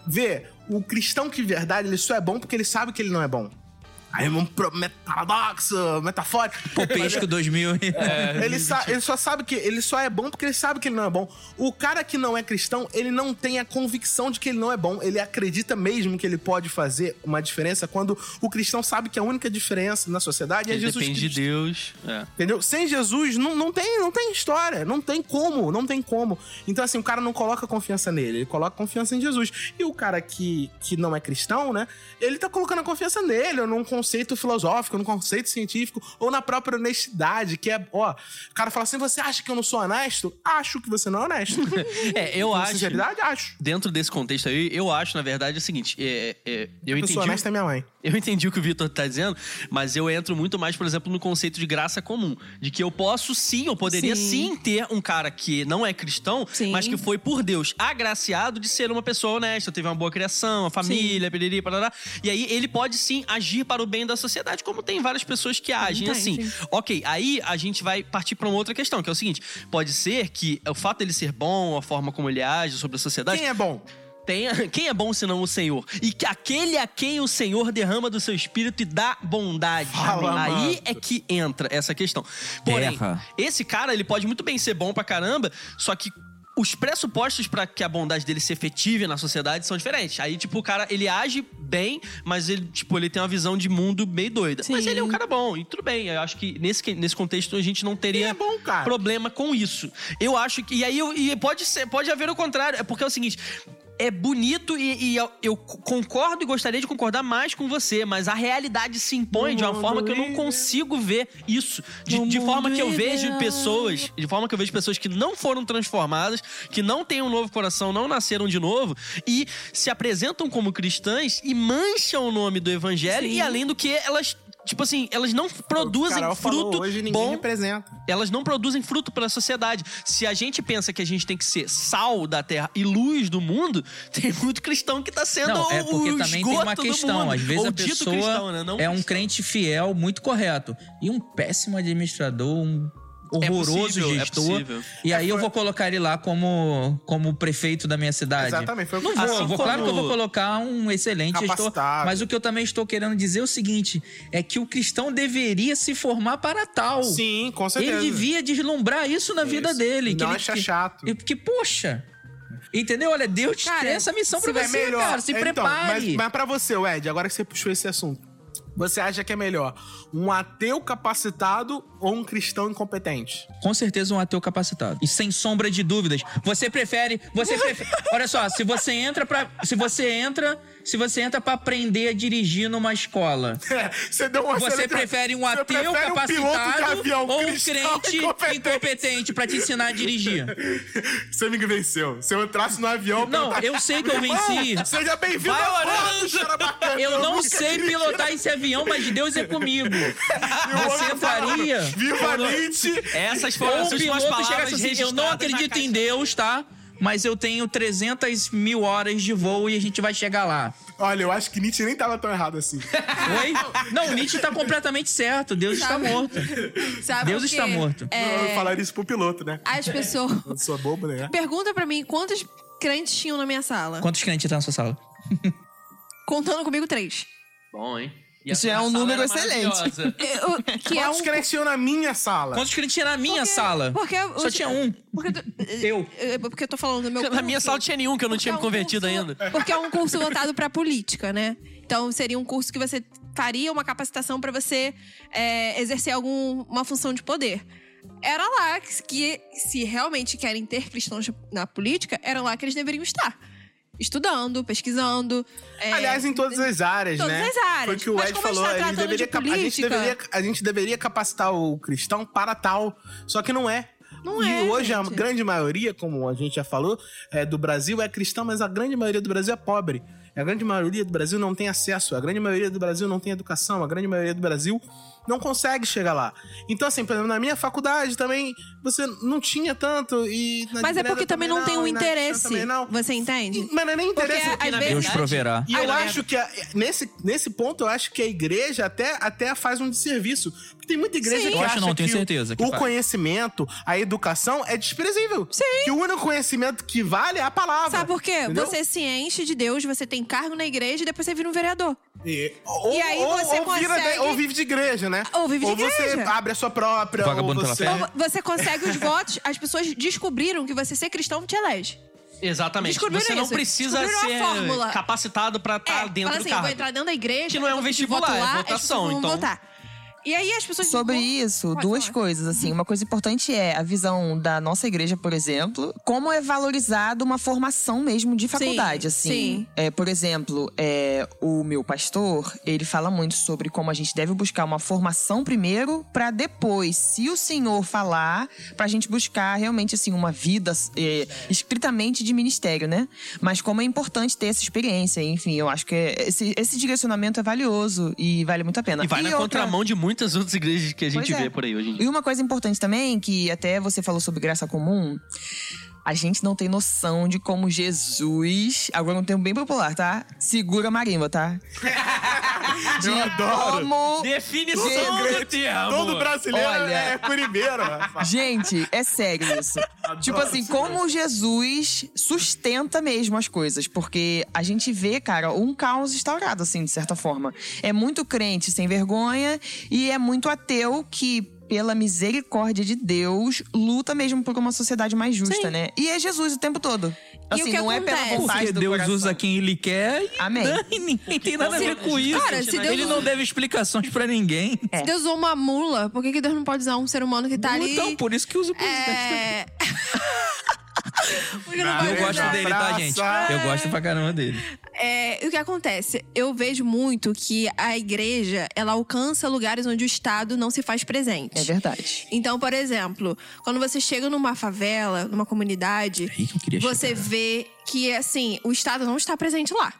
vê, o cristão que de verdade, ele só é bom porque ele sabe que ele não é bom. Aí é um met- paradoxo, metafórico. Popesco 2000. Ele, sa- ele só sabe que ele só é bom porque ele sabe que ele não é bom. O cara que não é cristão, ele não tem a convicção de que ele não é bom. Ele acredita mesmo que ele pode fazer uma diferença quando o cristão sabe que a única diferença na sociedade é Ele Jesus depende Cristo. de Deus. É. Entendeu? Sem Jesus não, não, tem, não tem história, não tem como, não tem como. Então, assim, o cara não coloca confiança nele, ele coloca confiança em Jesus. E o cara que, que não é cristão, né? Ele tá colocando a confiança nele, ou num conceito filosófico, num conceito científico, ou na própria honestidade, que é, ó, o cara fala assim: você acha que eu não sou honesto? Acho que você não é honesto. É, eu Com acho. sinceridade, acho. Dentro desse contexto aí, eu acho, na verdade, o seguinte: é, é, eu Eu entendi. sou honesta é minha mãe. Eu entendi o que o Vitor tá dizendo, mas eu entro muito mais, por exemplo, no conceito de graça comum. De que eu posso sim, eu poderia sim, Sim. ter um cara que não é cristão, Sim. mas que foi por Deus agraciado de ser uma pessoa honesta, teve uma boa criação, uma família, piriri, parará. E aí ele pode sim agir para o bem da sociedade, como tem várias pessoas que agem Tem, assim. sim. Ok, aí a gente vai partir para uma outra questão, que é o seguinte: pode ser que o fato dele ser bom, a forma como ele age sobre a sociedade, Quem é bom? Quem é bom senão o Senhor? E que aquele a quem o Senhor derrama do seu espírito e dá bondade. Fala, Aí mano. é que entra essa questão. Porém, Terra. esse cara, ele pode muito bem ser bom pra caramba, só que os pressupostos pra que a bondade dele se efetive na sociedade são diferentes. Aí, tipo, o cara, ele age bem, mas ele, tipo, ele tem uma visão de mundo meio doida. Mas Sim. ele é um cara bom, e tudo bem. Eu acho que nesse, nesse contexto a gente não teria é bom, problema com isso. Eu acho que. E aí e pode ser, pode haver o contrário. É porque é o seguinte. É bonito e, e eu, eu concordo e gostaria de concordar mais com você, mas a realidade se impõe de uma forma que eu não consigo ver isso. De, No de forma que eu vejo pessoas, de forma que eu vejo pessoas que não foram transformadas, que não têm um novo coração, não nasceram de novo e se apresentam como cristãs e mancham o nome do evangelho Sim. e além do que elas Tipo assim, elas não produzem Carol falou, fruto hoje ninguém bom representa. elas não produzem fruto para a sociedade. Se a gente pensa que a gente tem que ser sal da terra e luz do mundo, tem muito cristão que tá sendo Não, é o, porque o também tem uma questão. Às vezes Ou a pessoa cristão, né? Não é um cristão. crente fiel, muito correto. E um péssimo administrador, um É horroroso possível, é gestor. possível. E aí eu foi- vou colocar ele lá como, como prefeito da minha cidade. Exatamente, foi o que Não eu vou, falei. Assim vou claro que eu vou colocar um excelente gestor. Capacitado. Mas o que eu também estou querendo dizer é o seguinte: é que o cristão deveria se formar para tal. Sim, com certeza. Ele devia deslumbrar isso na vida Isso. dele. que Não ele, acha que- chato. e- Porque, poxa. Entendeu? Olha, Deus te Cara, tem essa missão pra É você, melhor. cara. Se Então, prepare. mas, mas pra você, Ed, agora que você puxou esse assunto, você acha que é melhor um ateu capacitado ou um cristão incompetente? Com certeza um ateu capacitado. E sem sombra de dúvidas. Você prefere, você prefere. Olha só, se você entra para, se você entra, se você entra para aprender a dirigir numa escola, É, você deu uma você prefere um ateu prefere um capacitado avião ou um crente incompetente pra te ensinar a dirigir? Você me venceu. Se eu entrasse no avião... Não, eu sei que eu venci. Irmão, Seja bem-vindo bacana. Eu não sei dirigi pilotar esse avião, mas Deus é comigo. Você entraria? Viva Nietzsche! Essas foram as chega palavras assim, eu não acredito em Deus, tá? Mas eu tenho 300 mil horas de voo e a gente vai chegar lá. Olha, eu acho que Nietzsche nem tava tão errado assim. Oi? Não, o Nietzsche tá completamente certo. Deus está Sabe? morto. Sabe Deus está morto. Eu falaria isso pro piloto, né? As pessoas. Eu sou bobo, né? Pergunta pra mim quantos crentes tinham na minha sala. Quantos crentes tá na sua sala? Contando comigo três. Bom, hein? E Isso é um número excelente. Eu- que é Quantos um. cresceu na minha sala? Quantos crentes tinha na minha Porque- sala? Porque eu- Só tinha um. Porque, tu- Eu. É, Porque eu tô falando do meu Na curso. minha sala tinha nenhum, que eu não Porque tinha é me um convertido curso- ainda. Porque é um curso voltado pra política, né? Então seria um curso que você faria uma capacitação pra você é, exercer alguma função de poder. Era lá que, se realmente querem ter cristãos na política, era lá que eles deveriam estar. Estudando, pesquisando. é, Aliás, em todas as áreas, todas né? as áreas. Foi o que o Mas Ed a falou. tá a, gente tratando deveria, de a, gente deveria, a gente deveria capacitar o cristão para tal. Só que não é. Não e é, hoje a gente. grande maioria, como a gente já falou, é, do Brasil é cristão, mas a grande maioria do Brasil é pobre. A grande maioria do Brasil não tem acesso. A grande maioria do Brasil não tem educação. A grande maioria do Brasil não consegue chegar lá. Então, assim, por exemplo, na minha faculdade também, você não tinha tanto e... Na Mas é porque também não tem o e na interesse. não. Você entende? Mas não é nem Porque, interesse. às na vezes- Deus verdade, proverá. e eu Ai, na acho que a- nesse, nesse ponto, eu acho que a igreja até, até faz um desserviço. Tem muita igreja Sim. que Eu acho acha não, tenho que certeza que o, faz. conhecimento, a educação é desprezível. Sim. Que o único conhecimento que vale é a palavra. Sabe por quê? entendeu? Você se enche de Deus, você tem cargo na igreja e depois você vira um vereador. E, ou, E aí ou- você ou vira consegue- de- ou vive de igreja, né? Ou vive de você igreja. abre a sua própria. Vagabundo ou pela você... fé. Ou Você consegue os votos, as pessoas descobriram que você ser cristão te elege. Exatamente. Descobriram Você não isso. precisa ser fórmula. capacitado pra estar é, Tá dentro fala do assim, cargo. vou entrar dentro da igreja. Que não é um eu vestibular, é votação, então- votar. E aí as pessoas Sobre isso, Pode duas falar. coisas, assim. Uma coisa importante é a visão da nossa igreja, por exemplo, como é valorizado uma formação mesmo de faculdade, assim. sim. É, por exemplo, é, o meu pastor, ele fala muito sobre como a gente deve buscar uma formação primeiro, pra depois, se o Senhor falar, pra gente buscar realmente, assim, uma vida é, estritamente de ministério, né? Mas como é importante ter essa experiência, enfim, eu acho que é- esse, esse direcionamento é valioso e vale muito a pena. E vai na outra- contramão de muitas outras igrejas que a gente é. vê por aí hoje em dia. e uma coisa importante também, que até você falou sobre graça comum, a gente não tem noção de como Jesus, agora um termo bem popular, tá? Segura a marimba, tá? De Eu adoro. como... Definição Todo do termo. Todo brasileiro Olha. é curibeiro. Gente, é sério isso. tipo assim, como Jesus sustenta mesmo as coisas. Porque a gente vê, cara, um caos instaurado, assim, de certa forma. É muito crente sem vergonha e é muito ateu que. Pela misericórdia de Deus, luta mesmo por uma sociedade mais justa, Sim. né? E é Jesus o tempo todo. E o Assim, que não é pela acontece? vontade Porque do Deus coração. usa quem ele quer e Amém. ninguém tem nada a ver com isso. Cara, se Deus ele não deve explicações pra ninguém. É. Se Deus usou uma mula, por que, que Deus não pode usar um ser humano que tá ali? Então, por isso que usa o presidente. É. Eu gosto dele, tá, gente? Abraça. Eu gosto pra caramba dele. É, o que acontece? Eu vejo muito que a igreja, ela alcança lugares onde o Estado não se faz presente. É verdade. Então, por exemplo, quando você chega numa favela, numa comunidade, que você chegar. vê que, assim, o Estado não está presente lá.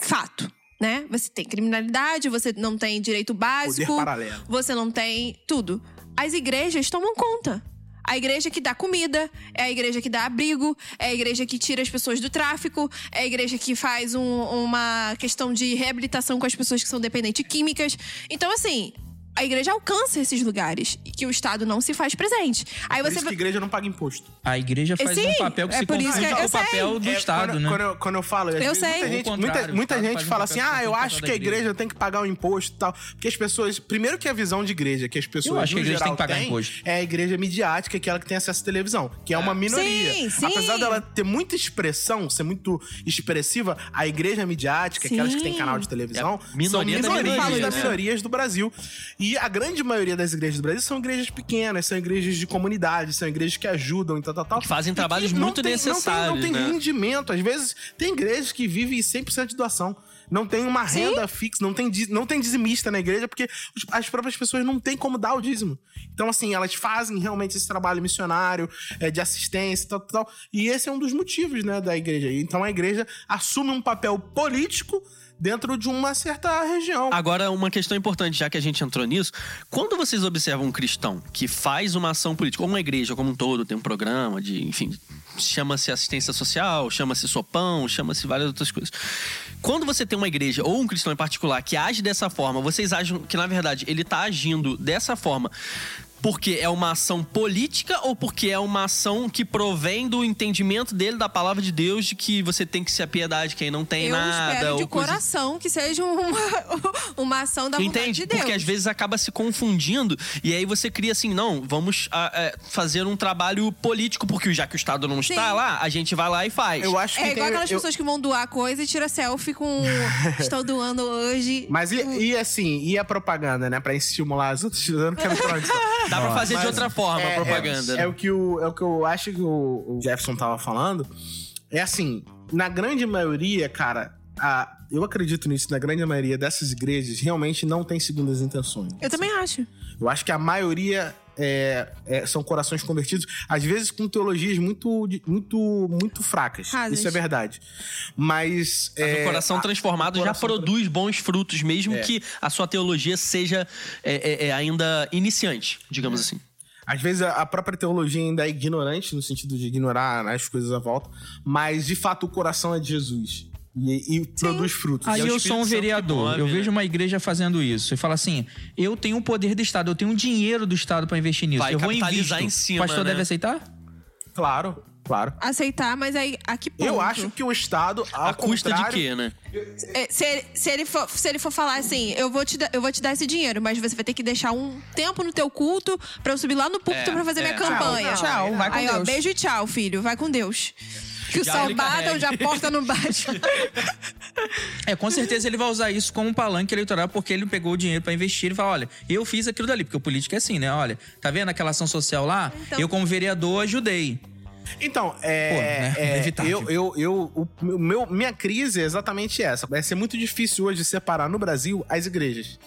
Fato. Né? Você tem criminalidade, você não tem direito básico, Poder paralelo. você não tem tudo. As igrejas tomam conta. A igreja que dá comida, é a igreja que dá abrigo, é a igreja que tira as pessoas do tráfico, é a igreja que faz um- uma questão de reabilitação com as pessoas que são dependentes químicas. Então, assim, a igreja alcança esses lugares e que o Estado não se faz presente. Aí Por você isso que a igreja não paga imposto. A igreja faz Sim, um papel que é se por isso confunde que com eu o papel sei. do É, Estado, quando, né? Quando, eu, quando eu falo, Eu vezes, sei. muita gente, muita, muita gente um fala assim: ah, eu acho que a igreja igreja. tem que pagar o imposto e tal. Porque as pessoas. Primeiro que a visão de igreja que as pessoas. Eu acho que a igreja tem que pagar têm imposto. É a igreja midiática, que é ela que tem acesso à televisão, que é uma minoria. Sim, sim. Apesar dela ter muita expressão, ser muito expressiva, a igreja midiática, aquelas que tem canal de televisão, É minoria são minorias minoria, das né? minorias do Brasil. E a grande maioria das igrejas do Brasil são igrejas pequenas, são igrejas de comunidade, são igrejas que ajudam e tal, tal, tal. Que fazem E trabalhos não muito tem- necessários, Não tem, não né? tem rendimento. Às vezes, tem igrejas que vivem 100% de doação. Não tem uma renda fixa, não tem, não tem dizimista na igreja, porque as próprias pessoas não têm como dar o dízimo. Então, assim, elas fazem realmente esse trabalho missionário, é, de assistência e tal, tal, tal. E esse é um dos motivos, né, da igreja. Então, a igreja assume um papel político dentro de uma certa região. Agora, uma questão importante, já que a gente entrou nisso. Quando vocês observam um cristão que faz uma ação política, ou uma igreja como um todo, tem um programa de, enfim, chama-se assistência social, chama-se sopão, chama-se várias outras coisas. Quando você tem uma igreja, ou um cristão em particular, que age dessa forma, vocês acham que, na verdade, ele tá agindo dessa forma porque é uma ação política ou porque é uma ação que provém do entendimento dele da palavra de Deus de que você tem que se apiedar de quem não tem eu nada? espero de ou coisa coração que seja uma, uma ação da vontade Entende? de Deus. Porque às vezes acaba se confundindo e aí você cria assim, não, vamos ah, é, fazer um trabalho político, porque já que o Estado não está Sim. lá, a gente vai lá e faz. Eu acho que É igual tem- aquelas eu- pessoas que vão doar coisa e tira selfie com estou doando hoje. Mas e, e assim, e a propaganda, né? Pra estimular as outras. Disso. Dá pra fazer de outra forma a é- propaganda. É, né? é o que o, é o que eu acho que o, o Jefferson tava falando. É assim, na grande maioria, cara, a- eu acredito nisso, na grande maioria dessas igrejas realmente não tem segundas intenções. Eu também acho. Eu acho que a maioria é, é, são corações convertidos, às vezes com teologias muito, muito, muito fracas. Rasas. Isso é verdade. Mas. Mas é, o coração a- transformado o já coração produz bons frutos, mesmo É. que a sua teologia seja é, é, é, ainda iniciante, digamos assim. Às vezes a própria teologia ainda é ignorante, no sentido de ignorar as coisas à volta, mas de fato o coração é de Jesus. E, e produz frutos. Aí é eu sou um vereador, move, eu né? vejo uma igreja fazendo isso e fala assim: eu tenho o poder do Estado, eu tenho o dinheiro do Estado pra investir nisso. Vai eu vou capitalizar invisto. em cima, O pastor né? deve aceitar? Claro, claro. Aceitar, mas aí a que ponto? Eu acho que o Estado, ao A custa de quê, né? É, Se ele, se, ele for, se ele for falar assim, eu vou, te dar, eu vou te dar esse dinheiro, mas você vai ter que deixar um tempo no teu culto pra eu subir lá no púlpito É, pra fazer é. minha campanha. Tchau, Tchau, vai com Aí, ó, Deus. beijo e tchau, filho. Vai com Deus. Que o Já sol ele bata carrega. onde a porta não bate. É, com certeza ele vai usar isso como um palanque eleitoral, porque ele pegou o dinheiro pra investir e fala: olha, eu fiz aquilo dali, porque o político é assim, né? Olha, tá vendo aquela ação social lá? Então- Eu, como vereador, ajudei. Então, é. Pô, né? é, eu, eu, eu, o meu, minha crise é exatamente essa. Vai ser muito difícil hoje separar no Brasil as igrejas.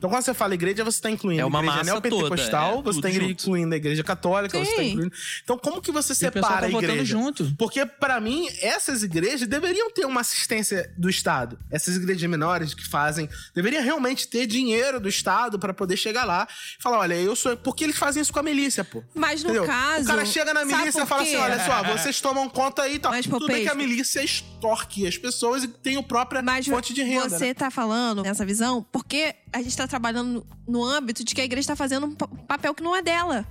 Então, quando você fala igreja, você está incluindo É uma a igreja neopentecostal, toda, é, você está incluindo a igreja católica, você está Sim. incluindo. Então, como que você E o separa tá a votando igreja? junto. Porque, pra mim, essas igrejas deveriam ter uma assistência do Estado. Essas igrejas menores que fazem. Deveriam realmente ter dinheiro do Estado pra poder chegar lá e falar: olha, eu sou. Porque eles fazem isso com a milícia, pô. Mas no Entendeu? caso. O cara chega na milícia e fala assim: olha só, vocês tomam conta aí, tá? Mas, Tudo bem que a milícia extorque as pessoas e tem a própria Mas fonte de renda. você né? tá falando nessa visão porque a gente tá trabalhando no âmbito de que a igreja tá fazendo um pa- papel que não é dela.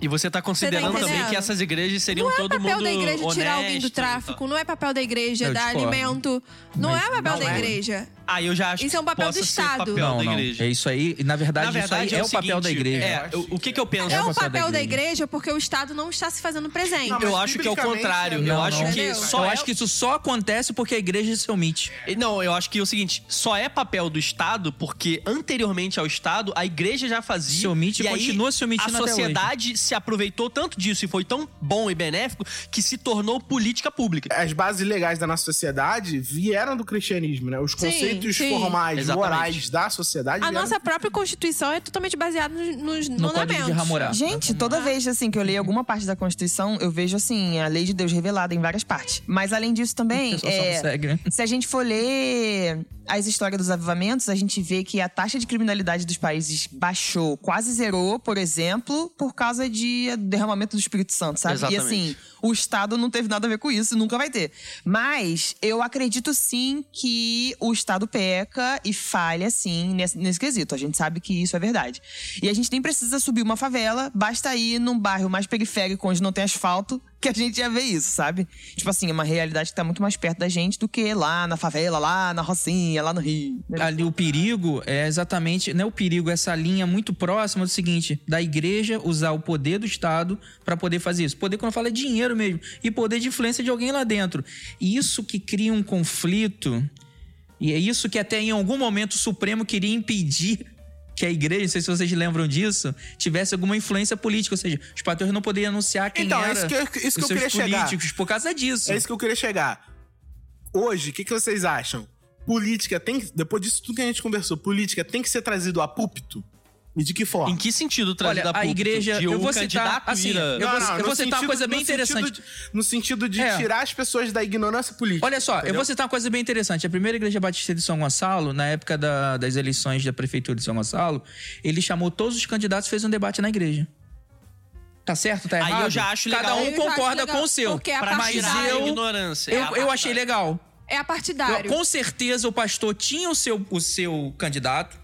E você tá considerando também entendendo? que essas igrejas seriam Não é todo papel mundo da igreja tirar alguém do honesto tráfico, não é papel da igreja Eu dar discordo. alimento. Não Mas é papel não da é. igreja. Ah, eu já acho Isso é um que papel do Estado. papel não, da não. igreja. É isso aí. Na verdade, Na verdade, isso aí é, o papel da seguinte, igreja. É, o, que que eu penso? É, o papel da papel da igreja. igreja porque o Estado não está se fazendo presente. Não, eu acho que é o contrário. é- eu Não, acho não. que Entendeu? só eu é... acho que isso só acontece porque a igreja se omite. Não, eu acho que é o seguinte, só é papel do Estado porque anteriormente ao Estado a igreja já fazia Se omite e aí continua se omitindo A até sociedade se aproveitou tanto disso e foi tão bom e benéfico que se tornou política pública. As bases legais da nossa sociedade vieram do cristianismo, né? Os Sim, conceitos sim. formais, Exatamente. morais da sociedade A vieram nossa própria Constituição é totalmente baseada nos, nos No Código de mandamentos. Hammurabi. Gente, toda vez assim que eu leio alguma parte da Constituição, eu vejo assim a lei de Deus revelada em várias partes. Mas além disso também, é, segue, né? se a gente for ler as histórias dos avivamentos, a gente vê que a taxa de criminalidade dos países baixou, quase zerou, por exemplo, por causa de derramamento do Espírito Santo, sabe? Exatamente. E assim, o Estado não teve nada a ver com isso e nunca vai ter. Mas eu acredito sim que o Estado peca e falha sim nesse, nesse quesito. A gente sabe que isso é verdade. E a gente nem precisa subir uma favela, basta ir num bairro mais periférico onde não tem asfalto, que a gente já vê isso, sabe? Tipo assim, é uma realidade que tá muito mais perto da gente do que lá na favela, lá na Rocinha, lá no Rio. né? Ali o perigo é exatamente, não é o perigo, é essa linha muito próxima do seguinte, da igreja usar o poder do Estado pra poder fazer isso. Poder quando eu falo é dinheiro mesmo e poder de influência de alguém lá dentro. E isso que cria um conflito e é isso que até em algum momento o Supremo queria impedir que a igreja, não sei se vocês lembram disso, tivesse alguma influência política, ou seja, os pastores não poderiam anunciar quem Então, é era isso que eu- isso que os eu seus queria chegar. políticos por causa disso. É isso que eu queria chegar. Hoje, o que, que vocês acham? Política tem que. Depois disso tudo que a gente conversou, política tem que ser trazido a púlpito? E de que forma? Em que sentido trazer Olha, da a igreja- De eu um vou citar, candidato assim, eu vou- eu no vou citar uma coisa bem no sentido interessante. de- no sentido de É. tirar as pessoas da ignorância política. Olha só, eu entendeu? vou citar uma coisa bem interessante. A primeira igreja batista de São Gonçalo, na época da- das eleições da prefeitura de São Gonçalo, ele chamou todos os candidatos e fez um debate na igreja. Tá certo? Tá Aí errado? eu já acho Cada legal. um Eu já acho concorda com o seu. porque é a Pra mas eu, ignorância. é eu, a eu partidária. achei legal. É a Eu- partidário. com certeza o pastor tinha o seu, o seu candidato.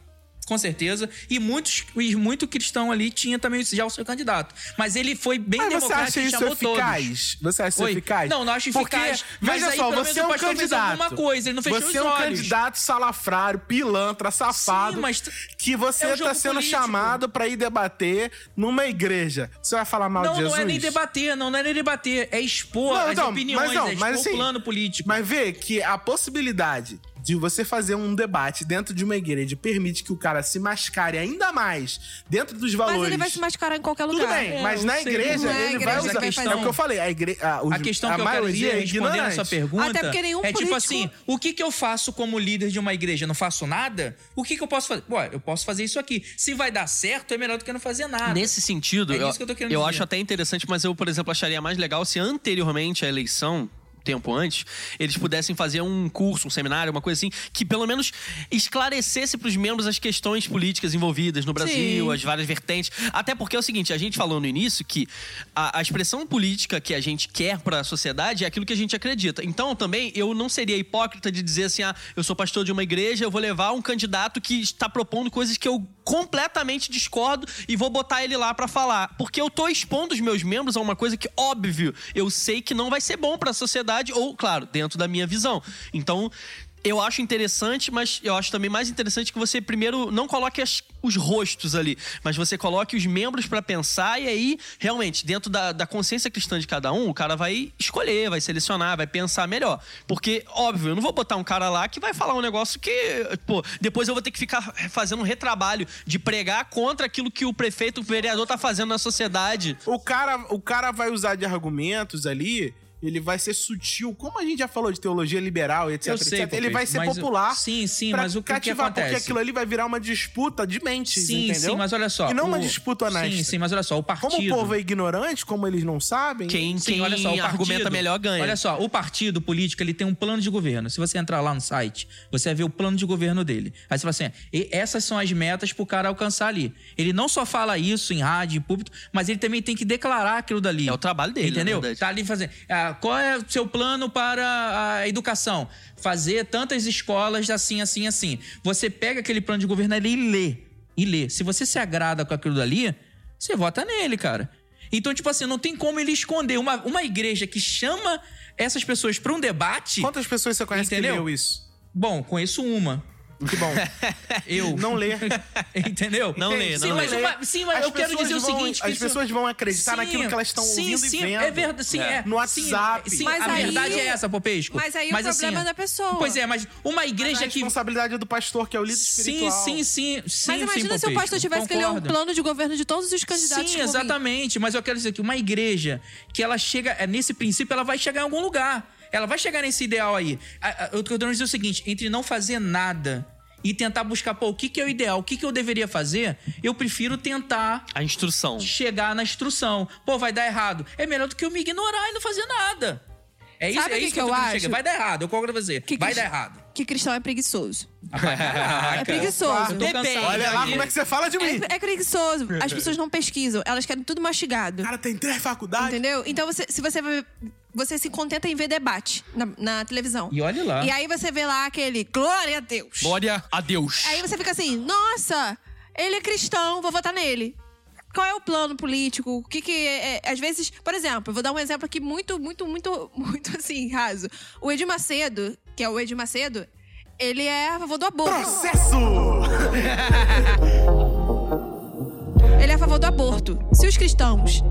Com certeza. E muitos, e muito cristão ali tinha também já o seu candidato. Mas ele foi bem Mas você democrático acha e isso chamou eficaz? todos. Você acha isso Oi? eficaz? Não, não acho Porque, eficaz. Mas veja aí, só, você é o um candidato. coisa, não Você é um olhos. candidato salafrário, pilantra, safado. Sim, mas que você é tá sendo político. chamado pra ir debater numa igreja. Você vai falar mal Não, de Jesus? não é nem debater, não, não é nem debater. É expor Não, as então, opiniões, mas não, é expor mas o assim, plano político. Mas vê que a possibilidade de você fazer um debate dentro de uma igreja permite que o cara se mascare ainda mais dentro dos valores. Mas ele vai se mascarar em qualquer Tudo lugar. bem, É, mas na igreja é ele igreja vai usar. vai fazer. É o que eu falei, a, igre... a, os- A questão a que eu quero maioria dizer, é respondendo a ignorante. sua pergunta, Até porque nenhum é tipo político- assim, o que que eu faço como líder de uma igreja? Não faço nada? O que que eu posso fazer? Pô, eu posso fazer isso aqui. Se vai dar certo, é melhor do que não fazer nada. Nesse sentido, É eu, isso que eu tô querendo eu dizer. acho até interessante, mas eu, por exemplo, acharia mais legal se anteriormente à eleição tempo antes, eles pudessem fazer um curso, um seminário, uma coisa assim, que pelo menos esclarecesse para os membros as questões políticas envolvidas no Brasil, Sim. as várias vertentes. Até porque é o seguinte, a gente falou no início que a, a expressão política que a gente quer para a sociedade é aquilo que a gente acredita. Então, também, eu não seria hipócrita de dizer assim, ah, eu sou pastor de uma igreja, eu vou levar um candidato que está propondo coisas que eu completamente discordo e vou botar ele lá para falar. Porque eu tô expondo os meus membros a uma coisa que, óbvio, eu sei que não vai ser bom para a sociedade, ou, claro, dentro da minha visão. Então, eu acho interessante, mas eu acho também mais interessante que você primeiro não coloque as- os rostos ali, mas você coloque os membros para pensar e aí, realmente, dentro da, da consciência cristã de cada um, o cara vai escolher, vai selecionar, vai pensar melhor. Porque, óbvio, eu não vou botar um cara lá que vai falar um negócio que, pô, depois eu vou ter que ficar fazendo um retrabalho de pregar contra aquilo que o prefeito, o vereador tá fazendo na sociedade. O cara, o cara vai usar de argumentos ali, ele vai ser sutil, como a gente já falou de teologia liberal etc, Eu sei, etc. Ele vai ser popular. Sim, sim, pra mas o que, que cativar, porque acontece? aquilo ali vai virar uma disputa de mentes, Sim, entendeu? sim, mas olha só. E não uma o- disputa honesta. Sim, sim, mas olha só, o partido... Como o povo é ignorante, como eles não sabem, Quem, Sim, quem olha só, o argumenta partido- melhor ganha. Olha só, o partido político ele tem um plano de governo. Se você entrar lá no site, você vai ver o plano de governo dele. Aí você fala assim: "E essas são as metas pro cara alcançar ali. Ele não só fala isso em rádio, em púlpito, mas ele também tem que declarar aquilo dali. É o trabalho dele, Entendeu? Tá ali fazendo. Ah, qual é o seu plano para a educação? Fazer tantas escolas assim, assim, assim. Você pega aquele plano de governo ali e lê. E lê. Se você se agrada com aquilo dali, você vota nele, cara. Então, tipo assim, não tem como ele esconder. Uma, uma igreja que chama essas pessoas pra um debate. quantas pessoas você conhece Entendeu? que leu isso? Bom, conheço uma. Que bom. Eu. Não lê. Entendeu? Não lê, sim, não mas lê. sim, mas As eu quero dizer o vão- seguinte: que as isso- pessoas vão acreditar Sim, naquilo que elas estão sim, ouvindo e sim, vendo. É verdade, sim, é. No Sim, WhatsApp. Sim, Mas a aí- verdade é essa, Popesco. Mas aí o problema é da pessoa. Pois é, mas uma A igreja que. responsabilidade é do pastor, que é o líder Sim, espiritual. sim, sim, sim. Mas imagina sim, se o pastor tivesse que ler um plano de governo de todos os candidatos Sim, exatamente. Mas eu quero dizer que uma igreja que ela chega é, nesse princípio, ela vai chegar em algum lugar. Ela vai chegar nesse ideal aí. Eu tô querendo dizer o seguinte: entre não fazer nada e tentar buscar, pô, o que, que é o ideal, o que, que eu deveria fazer, eu prefiro tentar A instrução. chegar na instrução. Pô, vai dar errado. É melhor do que eu me ignorar e não fazer nada. É isso, Sabe é que isso que eu eu acho? Vai dar errado, eu concordo com você. Que vai crist- dar errado. Que cristão é preguiçoso. É preguiçoso. Depende. Olha lá como é que você fala de mim. É, é preguiçoso. As pessoas não pesquisam, elas querem tudo mastigado. O cara tem três faculdades. Entendeu? Então, você, se você você se contenta em ver debate na, na televisão. E olhe lá. E aí você vê lá aquele glória a Deus. Glória a Deus. Aí você fica assim, nossa, ele é cristão, vou votar nele. Qual é o plano político? O que que é, é- às vezes, por exemplo, eu vou dar um exemplo aqui muito, muito, muito, muito assim, raso. O Edir Macedo, que é o Edir Macedo, ele é a favor do aborto. Processo! Ele é a favor do aborto. Se os cristãos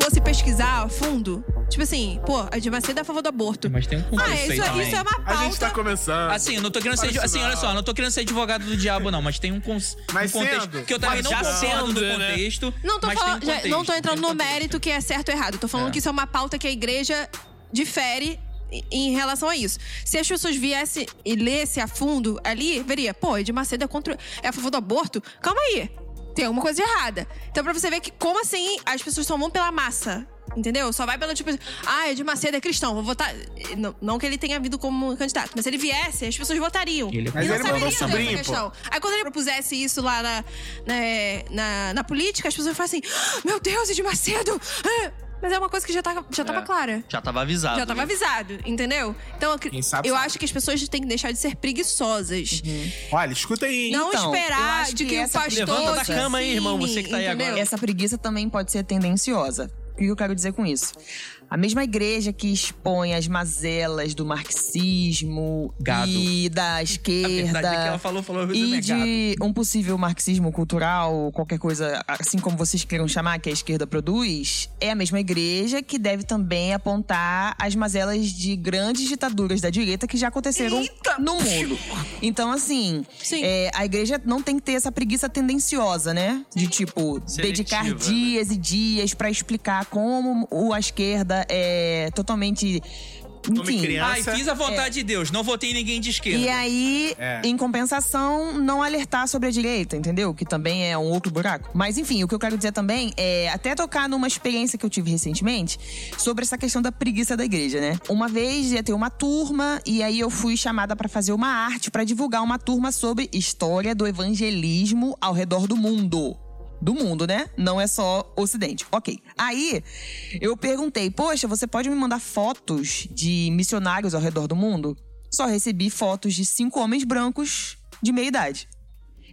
fossem pesquisar a fundo, tipo assim, pô, Edir Macedo é a favor do aborto. Mas tem um Ah, conceito isso, aí também. isso é uma pauta. A gente tá começando. Assim, eu não tô querendo ser. Assim, não. olha só, não tô querendo ser advogado do diabo, não, mas tem um, cons- Mas um contexto. sendo. Que eu também Mas não já concordo sendo, do né? contexto. Não tô, mas falando, tem um já- contexto, não tô entrando no contexto. mérito que é certo ou errado. Tô falando É. que isso é uma pauta que a igreja difere em- em relação a isso. Se as pessoas viessem e lessem a fundo ali, veria, pô, Edir Macedo é, contra, é a favor do aborto? Calma aí. Tem alguma coisa de errada. Então, pra você ver que, como assim, as pessoas só vão pela massa. Entendeu? Só vai pelo tipo, ah, Edir Macedo é cristão, vou votar. Não, não que ele tenha vindo como candidato, mas se ele viesse, as pessoas votariam. Ele é Mas e não ele mandou sobrinho, questão. Aí quando ele propusesse isso lá na, na, na, na política, as pessoas falam assim: "Ah, Meu Deus, Edir Macedo! ah!" Mas é uma coisa que já, tá, já tava clara. Já tava avisado. Já tava né? avisado, entendeu? Então, eu, sabe, eu sabe. acho que as pessoas têm que deixar de ser preguiçosas. Olha, escuta aí. hein? Não Então, eu esperar acho de que que, o essa- pastor. Levanta da cama aí, irmão, você que tá aí agora. Essa preguiça também pode ser tendenciosa. O que eu quero dizer com isso? A mesma igreja que expõe as mazelas do marxismo Gado. e da A esquerda. verdade é que ela falou, falou E negado. de um possível marxismo cultural, qualquer coisa, assim como vocês queiram chamar, que a esquerda produz, é a mesma igreja que deve também apontar as mazelas de grandes ditaduras da direita que já aconteceram no mundo. Então, assim, Sim. é, a igreja não tem que ter essa preguiça tendenciosa, né? De, tipo, dedicar Seletiva, dias e dias pra explicar como o- a esquerda é totalmente. Enfim, criança. Ai, fiz a vontade de Deus, não votei em ninguém de esquerda. e aí, É. em compensação, não alertar sobre a direita, entendeu? Que também é um outro buraco. Mas enfim, o que eu quero dizer também é até tocar numa experiência que eu tive recentemente sobre essa questão da preguiça da igreja, né? Uma vez ia ter uma turma e aí eu fui chamada pra fazer uma arte pra divulgar uma turma sobre história do evangelismo ao redor do mundo do mundo, né? Não é só Ocidente. Ok. Aí eu perguntei, poxa, você pode me mandar fotos de missionários ao redor do mundo? Só recebi fotos de cinco homens brancos de meia idade.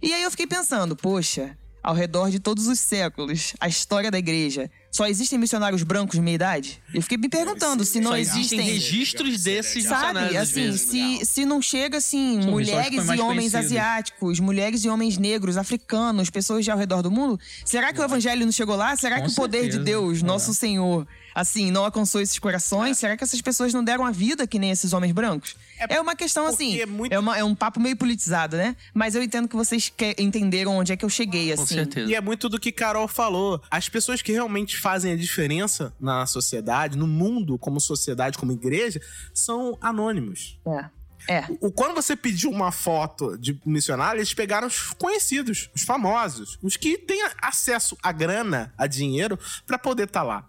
E aí eu fiquei pensando, poxa, ao redor de todos os séculos, a história da igreja, só existem missionários brancos de meia idade? Eu fiquei me perguntando se não Só existem existem. registros desses Sabe, assim, se, se não chega assim, São mulheres e homens asiáticos, mulheres e homens negros, africanos, pessoas de ao redor do mundo, será que o evangelho não chegou lá? Será Com que o poder de. Deus, É. nosso Senhor, assim, não alcançou esses corações? Será que essas pessoas não deram a vida que nem esses homens brancos? É, uma questão assim, é muito- é, uma- é um papo meio politizado, né? Mas eu entendo que vocês que- entenderam onde é que eu cheguei, Com assim. certeza. E é muito do que Carol falou. As pessoas que realmente fazem a diferença na sociedade, no mundo, como sociedade, como igreja, são anônimos. É. É. O, quando você pediu uma foto de missionário, eles pegaram os conhecidos, os famosos, os que têm acesso a grana, a dinheiro, pra poder estar lá.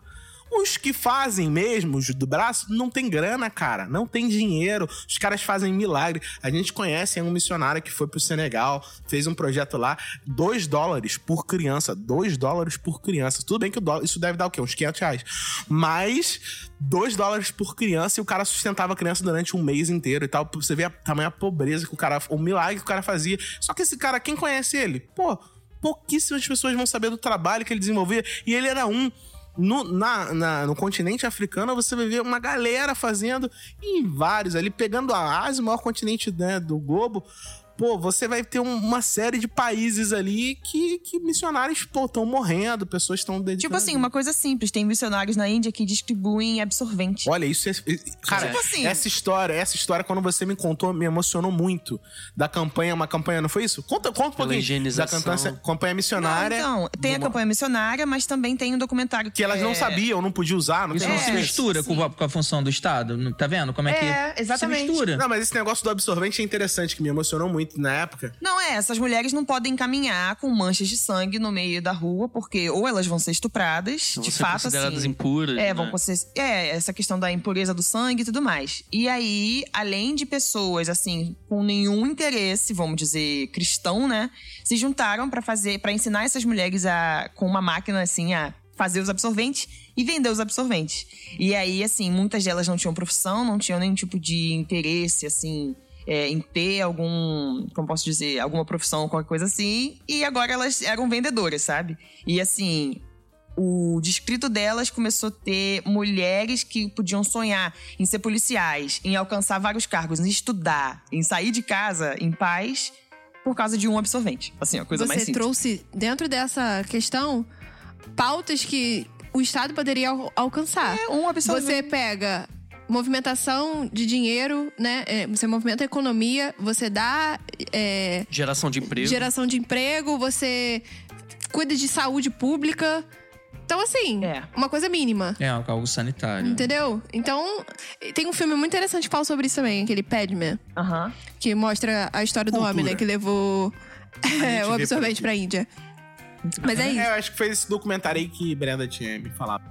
Os que fazem mesmo, os do braço, não tem grana, cara. Não tem dinheiro. Os caras fazem milagre. A gente conhece um missionário que foi pro Senegal, fez um projeto lá, 2 dólares por criança. 2 dólares por criança. Tudo bem que dólar, isso deve dar o quê? Uns 500 reais. Mas 2 dólares por criança e o cara sustentava a criança durante um mês inteiro e tal. Você ver a tamanha pobreza que o cara. O milagre que o cara fazia. Só que esse cara, quem conhece ele? Pô, pouquíssimas pessoas vão saber do trabalho que ele desenvolvia. E ele era um. No, na, na- no continente africano, você vai ver uma galera fazendo e vários ali, pegando a Ásia, o maior continente né, do globo. Pô, você vai ter um- uma série de países ali que, que missionários estão morrendo, pessoas estão dedicando. Tipo assim, uma coisa simples. Tem missionários na Índia que distribuem absorvente. Olha, isso é. Cara, Tipo assim. essa história, essa história, quando você me contou, me emocionou muito. Da campanha, uma campanha, não foi isso? Conta, conta um pouquinho. higienização. Da campanha, campanha missionária. Não, então, tem a campanha missionária, mas também tem um documentário Que elas não é- sabiam, não podiam usar, não Isso tem não se É, mistura com a, com a função do Estado. Não- Tá vendo como é que É, exatamente. se mistura? Não, mas esse negócio do absorvente é interessante, que me emocionou muito na época. Não, é, essas mulheres não podem caminhar com manchas de sangue no meio da rua, porque ou elas vão ser estupradas, Vão de ser fato, consideradas assim. impuras, É, né? vão ser. É, essa questão da impureza do sangue e tudo mais. E aí, além de pessoas, assim, com nenhum interesse, vamos dizer, cristão, né? Se juntaram pra fazer, para ensinar essas mulheres a, com uma máquina, assim, a fazer os absorventes e vender os absorventes. E aí, assim, muitas delas não tinham profissão, não tinham nenhum tipo de interesse, assim, é, em ter algum, como posso dizer, alguma profissão, qualquer coisa assim. E agora elas eram vendedoras, sabe? E assim, o distrito delas começou a ter mulheres que podiam sonhar em ser policiais, em alcançar vários cargos, em estudar, em sair de casa em paz por causa de um absorvente. Assim, a coisa mais Você simples. trouxe, dentro dessa questão, pautas que o Estado poderia al- alcançar. É um absorvente. Você pega movimentação de dinheiro, né? É, Você movimenta a economia, você dá é, Geração de emprego. geração de emprego, você cuida de saúde pública. Então, assim, É. uma coisa mínima. É, algo sanitário. Entendeu? Então, tem um filme muito interessante que fala sobre isso também, aquele Padman, que mostra a história do Cultura. homem, né? Que levou é, o absorvente pra Índia. Mas é É, isso. eu acho que foi esse documentário aí que Brenda tinha me falado.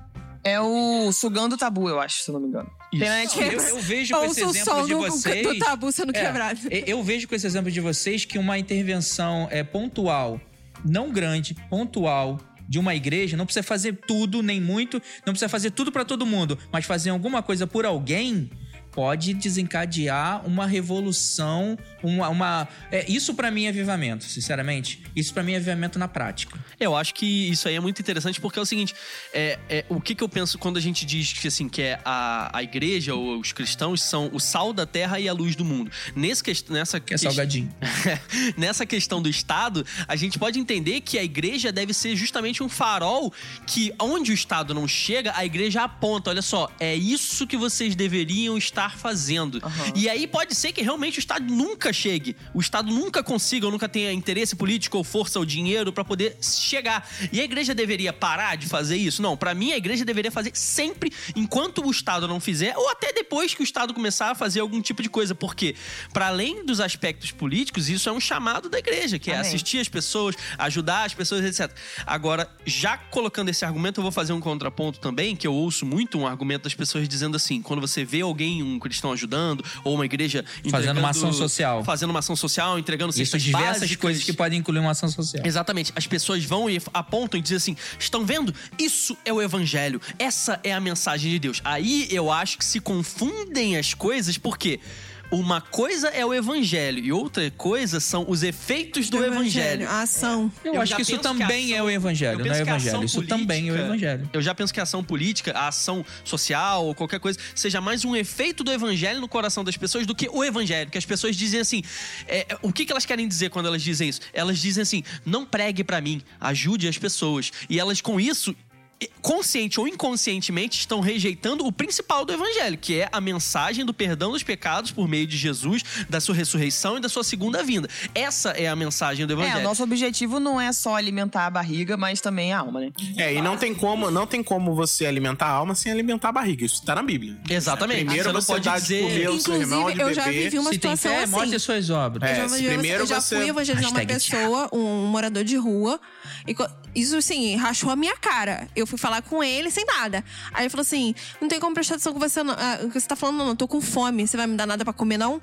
É o Sugando Tabu, eu acho, se eu não me engano. Tem na Eu, Netflix. eu vejo com esse exemplo som de do, vocês. do tabu sendo É, quebrado. e- eu vejo com esse exemplo de vocês que uma intervenção é pontual, não grande, pontual de uma igreja, não precisa fazer tudo nem muito, não precisa fazer tudo pra todo mundo, mas fazer alguma coisa por alguém pode desencadear uma revolução, uma. uma- é, isso pra mim é avivamento, sinceramente. Isso pra mim é avivamento na prática. Eu acho que isso aí é muito interessante porque é o seguinte: é, é, o que, que eu penso quando a gente diz que, assim, que é a, a igreja ou os cristãos são o sal da terra e a luz do mundo. Nesse, quest- nessa Que é salgadinho. Nessa questão do Estado, a gente pode entender que a igreja deve ser justamente um farol que, onde o Estado não chega, a igreja aponta: olha só, é isso que vocês deveriam estar fazendo. E aí pode ser que realmente o Estado nunca chegue, o Estado nunca consiga, ou nunca tenha interesse político, ou força, ou dinheiro para poder chegar. E a igreja deveria parar de fazer isso? Não, para mim a igreja deveria fazer sempre enquanto o Estado não fizer, ou até depois que o Estado começar a fazer algum tipo de coisa, porque para além dos aspectos políticos, isso é um chamado da igreja, que é Amém. assistir as pessoas, ajudar as pessoas, etc. Agora, já colocando esse argumento, eu vou fazer um contraponto também, que eu ouço muito um argumento das pessoas dizendo assim, quando você vê alguém, um cristão ajudando, ou uma igreja Fazendo uma ação social. fazendo uma ação social, entregando Isso, diversas básicas. coisas que podem incluir uma ação social. Exatamente. As pessoas vão e apontam e dizem assim: estão vendo? Isso é o evangelho. Essa é a mensagem de Deus. Aí eu acho que se confundem as coisas, porque uma coisa é o evangelho e outra coisa são os efeitos do, evangelho. A ação. Eu, Eu acho que isso que também a é ação- o eu evangelho, não é o que evangelho. Isso também é o política- evangelho. Eu já penso que a ação política, a ação social ou qualquer coisa, seja mais um efeito do evangelho no coração das pessoas do que o evangelho. Que as pessoas dizem assim: é, o que, que elas querem dizer quando elas dizem isso? Elas dizem assim: não pregue pra mim, ajude as pessoas. E elas com isso. Consciente ou inconscientemente estão rejeitando o principal do evangelho, que é a mensagem do perdão dos pecados por meio de Jesus, da sua ressurreição e da sua segunda vinda. Essa é a mensagem do É, evangelho. o nosso objetivo não é só alimentar a barriga, mas também a alma, né? É, e não tem como, não tem como você alimentar a alma sem alimentar a barriga. Isso tá na Bíblia. Exatamente. Primeiro você não você pode dá de dizer. comer ao seu irmão, de Inclusive, eu já beber. vivi uma Se tem situação fé, assim. mostre suas obras. É, Eu já, primeiro eu já você- fui evangelizar uma pessoa, um morador de rua. E isso, assim, rachou a minha cara. Eu fui falar com ele sem nada. Aí ele falou assim: não tem como prestar atenção com você, não. Ah, o que você tá falando, não, eu tô com fome. Você vai me dar nada pra comer, não?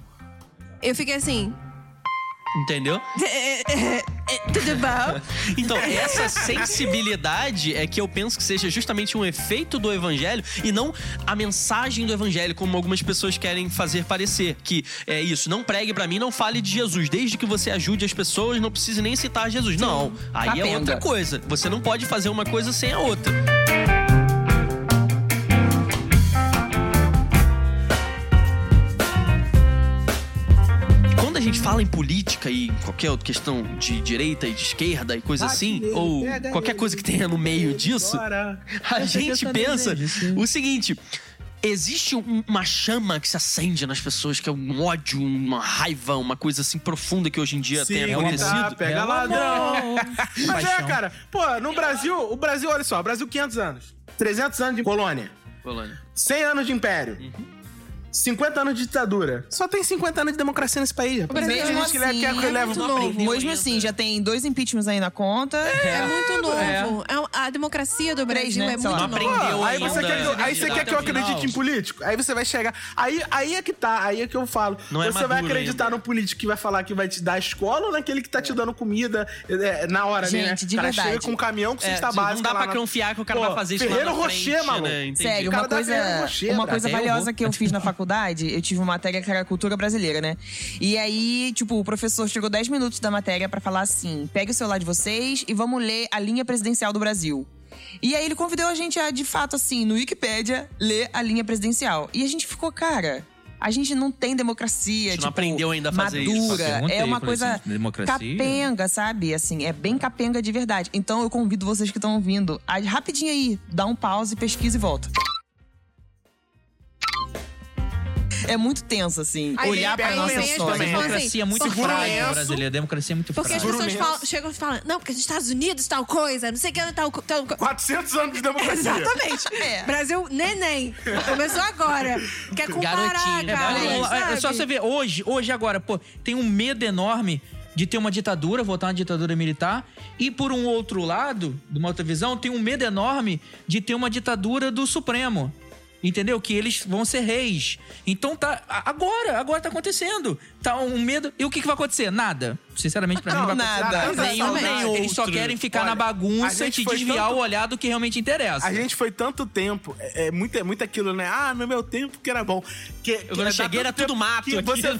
Eu fiquei assim. Entendeu? Tudo bom? Então, essa sensibilidade é que eu penso que seja justamente um efeito do evangelho e não a mensagem do evangelho, como algumas pessoas querem fazer parecer. Que é isso, não pregue pra mim, não fale de Jesus. Desde que você ajude as pessoas, não precise nem citar Jesus. Não, aí é outra coisa. Você não pode fazer uma coisa sem a outra. Fala em política e qualquer outra questão de direita e de esquerda e coisa assim, ou qualquer coisa que tenha no meio disso, a gente pensa o seguinte. Existe um- uma chama que se acende nas pessoas, que é um ódio, uma raiva, uma coisa assim profunda que hoje em dia tem Sim, acontecido. tá, pega É ladrão. Mas é, cara. Pô, no Brasil, o Brasil, olha só, o Brasil 500 anos. 300 anos de colônia. Polônia. 100 anos de império. 50 anos de ditadura. Só tem 50 anos de democracia nesse país. rapaz. Brasil Tem é gente que assim, quer que é leva muito novo. Mesmo ainda. assim, já tem dois impeachments aí na conta. É muito novo. É. É um- a democracia do Brasil né? é muito. Não nova. aí você quer que eu, aí você quer que eu o acredite final. em político? Aí você vai chegar. Aí, aí é que tá, aí é que eu falo. Não é você vai maduro acreditar ainda. no político que vai falar que vai te dar a escola ou naquele que tá te dando comida é, na hora ali, né? Gente, de o cara verdade. chega com um caminhão com É, cesta não básica. dá lá pra na- confiar que o cara Pô, vai fazer isso lá Ferreiro na Rocher, maluco. né? Sério, O cara uma dá coisa, Ferreiro uma valiosa que eu fiz na faculdade, eu tive uma matéria que era cultura brasileira, né? E aí, tipo, o professor chegou 10 minutos da matéria pra falar assim: pegue o celular de vocês e vamos ler a linha presidencial do Brasil. E aí ele convidou a gente a, de fato, assim, no Wikipédia, ler a linha presidencial. E a gente ficou, cara. A gente não tem democracia, A gente tipo, não aprendeu ainda a fazer isso. madura. Eu perguntei, É uma coisa democracia? capenga, sabe? Assim, é bem capenga de verdade. Então eu convido vocês que estão ouvindo a rapidinho aí, dá um pause, pesquisa e volta. É muito tenso, assim, Aí olhar pra nossa as história. pessoas A democracia é muito porque- frágil brasileira. A democracia é muito Porque as frágil. pessoas Juro falam, chegam e falam, não, porque nos Estados Unidos tal coisa, não sei o que, tal, tal coisa. 400 anos de democracia. Exatamente. É. Brasil, neném. Começou agora. Quer comparar, Garotinho. cara. É só você ver, hoje, hoje agora, pô, tem um medo enorme de ter uma ditadura, voltar uma ditadura militar. E por um outro lado, de uma outra visão, tem um medo enorme de ter uma ditadura do Supremo. Entendeu? Que eles vão ser reis. Então tá. Agora, agora tá acontecendo. Tá um medo. E o que, que vai acontecer? Nada. Sinceramente, pra mim não vai acontecer nada. nada. Nenhum, nem Eles só querem ficar Olha, na bagunça e te desviar tanto- o olhar do que realmente interessa. A gente foi tanto tempo, é, é muito, é muito aquilo, né? Ah, no meu tempo que era bom. Que, que quando eu dá cheguei era tudo mato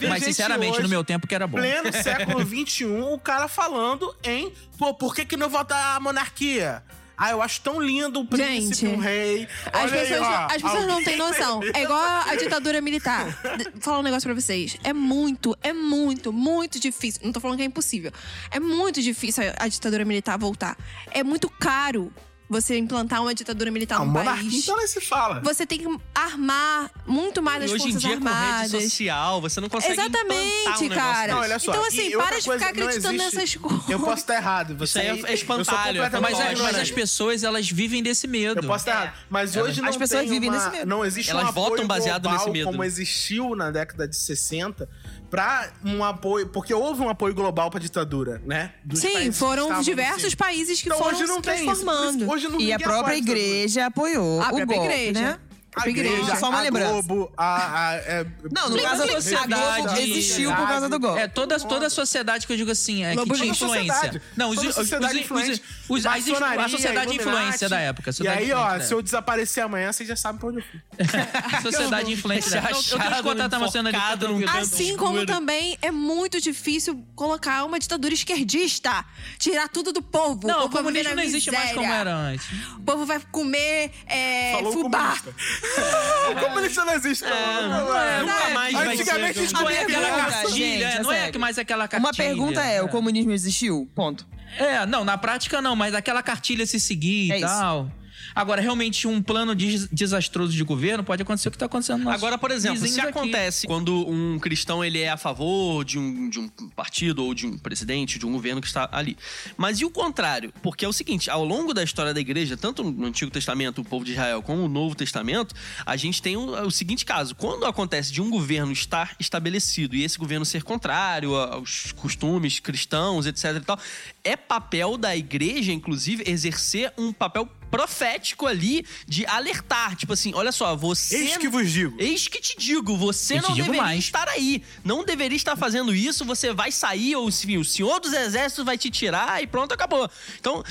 Mas, sinceramente, hoje, no meu tempo que era bom. pleno século XXI, o cara falando em, pô, por que que não volta a monarquia? Ah, eu acho tão lindo um príncipe, Gente, um rei. As Olha aí, pessoas, ó, as pessoas não têm noção. É igual a ditadura militar. Vou falar um negócio pra vocês. É muito, é muito, muito difícil. Não tô falando que é impossível. É muito difícil a ditadura militar voltar. É muito caro você implantar uma ditadura militar Não, no monarquia, país. então nem se fala. Você tem que armar muito mais as E hoje em forças dia, com rede armadas. social, você não consegue um Exatamente, negócio cara. desse. Não, olha só. Então, e assim, para de ficar acreditando nessas coisas. Eu posso estar errado. Você aí é espantalho, é completamente Mas, é- mas as pessoas, elas vivem desse medo. Eu posso estar errado. Mas hoje não As pessoas tem vivem uma- nesse medo. Não existe Elas um apoio votam baseado nesse medo, como existiu na década de 60 pra um apoio... Porque houve um apoio global pra ditadura, né? Dos Sim, foram diversos assim. países que Então foram hoje não se tem isso. Transformando. Hoje não E a própria igreja apoiou A o própria golpe, igreja. né? A igreja, igreja, só uma a lembrança. Globo, a... a é, Não, no caso, a a sociedade- Globo existiu por causa do golpe. É, toda, toda a sociedade que eu digo assim, é, que tinha a influência. sociedade. Não, os, Toda a os, sociedade os- influente. os- a, a sociedade de influência da época. a E aí, ó, se da eu desaparecer amanhã, vocês já sabem pra onde eu fui. Sociedade da época. Eu- tenho que contar tranquilo. canto Assim como também é muito difícil colocar uma ditadura esquerdista. Tirar tudo do povo. Não, o comunismo não existe mais como era antes. O povo vai comer é, fubá. comunista. o comunista não existe, não. Não é, nunca mais vai ser. Antigamente eles Não é aquela cartilha, gente, não é é mais aquela cartilha. Uma pergunta é, o comunismo existiu? Ponto. É, não, na prática não, mas aquela cartilha se seguir É e isso. Agora, realmente, um plano des- desastroso de governo pode acontecer o que tá acontecendo no Agora, por exemplo, se vizinhos aqui. acontece quando um cristão ele é a favor de um, de um partido ou de um presidente, de um governo que está ali. Mas e o contrário? Porque é o seguinte, ao longo da história da igreja, tanto no Antigo Testamento, o povo de Israel, como no Novo Testamento, a gente tem o, o seguinte caso. Quando acontece de um governo estar estabelecido e esse governo ser contrário aos costumes cristãos, etc e tal, é papel da igreja, inclusive, exercer um papel profético ali de alertar. Tipo assim, olha só, você... Eis que vos digo. Eis que te digo, você não digo deveria mais. estar aí. Não deveria estar fazendo isso, você vai sair, ou enfim, o senhor dos exércitos vai te tirar e pronto, acabou. Então.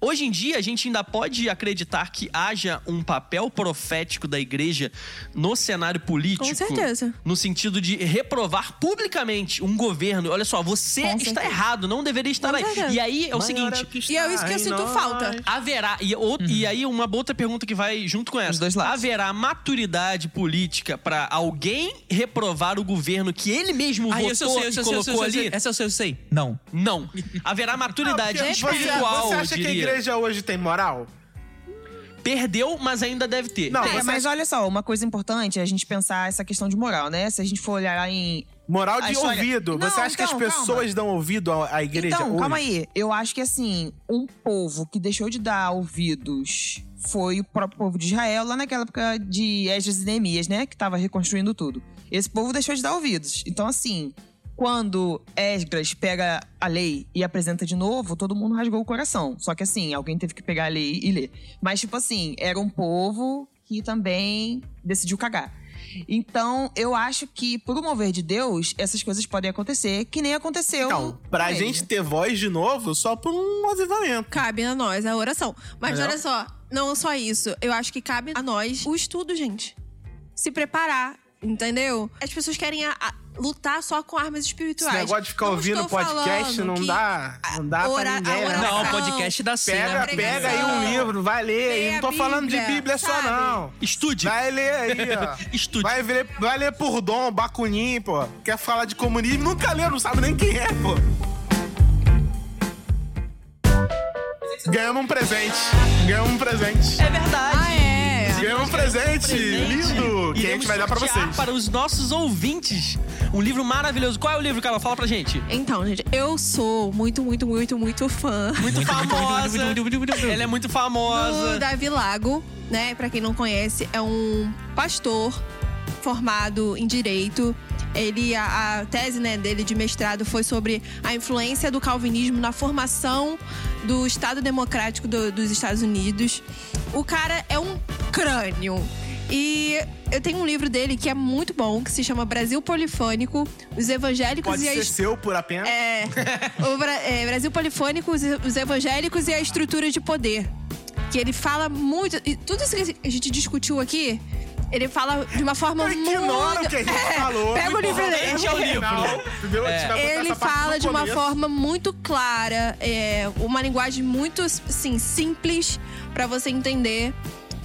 Hoje em dia, a gente ainda pode acreditar que haja um papel profético da igreja no cenário político. Com certeza. No sentido de reprovar publicamente um governo. Olha só, você Com está certeza. errado, não deveria estar Com aí. certeza. E aí é o Maior seguinte: o que E é isso que eu sinto nós. falta. Haverá. E, ou- e aí, uma outra pergunta que vai junto com essa. dois lados. Haverá maturidade política pra alguém reprovar o governo que ele mesmo Ah, votou esse eu sei, e esse eu sei, esse eu colocou sei, ali? essa eu sei, eu sei. Não. Não. Haverá maturidade você- espiritual, Você eu acha que a diria. Igreja hoje tem moral? Perdeu, mas ainda deve ter. Não, É, mas olha só, uma coisa importante é a gente pensar essa questão de moral, né? Se a gente for olhar em Moral de história- ouvido. Não, você acha que as então, pessoas calma. dão ouvido à, à igreja Então, hoje? calma aí. Eu acho que assim, um povo que deixou de dar ouvidos foi o próprio povo de Israel lá naquela época de Esdras e Neemias, né? Que tava reconstruindo tudo. Esse povo deixou de dar ouvidos. Então, assim, quando Esdras pega a lei e apresenta de novo, todo mundo rasgou o coração. Só que assim, alguém teve que pegar a lei e ler. Mas, tipo assim, era um povo que também decidiu cagar. Então, eu acho que, por um mover de Deus, essas coisas podem acontecer, que nem aconteceu. Então, pra ele. gente ter voz de novo, só por um avivamento. Cabe a nós a oração. Mas Entendeu? olha só, não só isso. Eu acho que cabe a nós o estudo, gente. Se preparar, entendeu? As pessoas querem a- a- lutar só com armas Esse espirituais. negócio de ficar Não ouvindo podcast não dá, não dá ora- pra ninguém. né? oração- Não, podcast da Pega, cena. pega aí um livro, vai ler. Lê aí. Não tô falando de Bíblia, Bíblia só, sabe? não. Estude. Vai ler aí, ó. Estude. Vai ler, vai ler por Dom, Bakunin, pô. Quer falar de comunismo? Nunca leu, não sabe nem quem é, pô. Ganhamos um presente. Ganhamos um presente. É verdade. Ah, é. Ganhamos um presente lindo que a gente vai dar pra vocês. para os nossos ouvintes. Um livro maravilhoso. Qual é o livro, Carol? Fala pra gente. Então, gente, eu sou muito, muito, muito, muito fã Muito famosa. Ela é muito do famosa. Davi Lago, né? Pra quem não conhece, é um pastor formado em direito. Ele a, a tese né, dele de mestrado foi sobre a influência do calvinismo na formação do Estado Democrático do- dos Estados Unidos. O cara é um crânio. E eu tenho um livro dele que é muito bom, que se chama Brasil Polifônico, os evangélicos Pode e a ser seu por apenas. é, o Bra- é, Brasil Polifônico, os, os evangélicos e a estrutura de poder. Que ele fala muito. E tudo isso que a gente discutiu aqui, ele fala de uma forma Eu muito. o que a gente É, falou. Pega o livro dele. É o livro. Botar Ele fala de uma forma muito clara, é, uma linguagem muito assim, simples pra você entender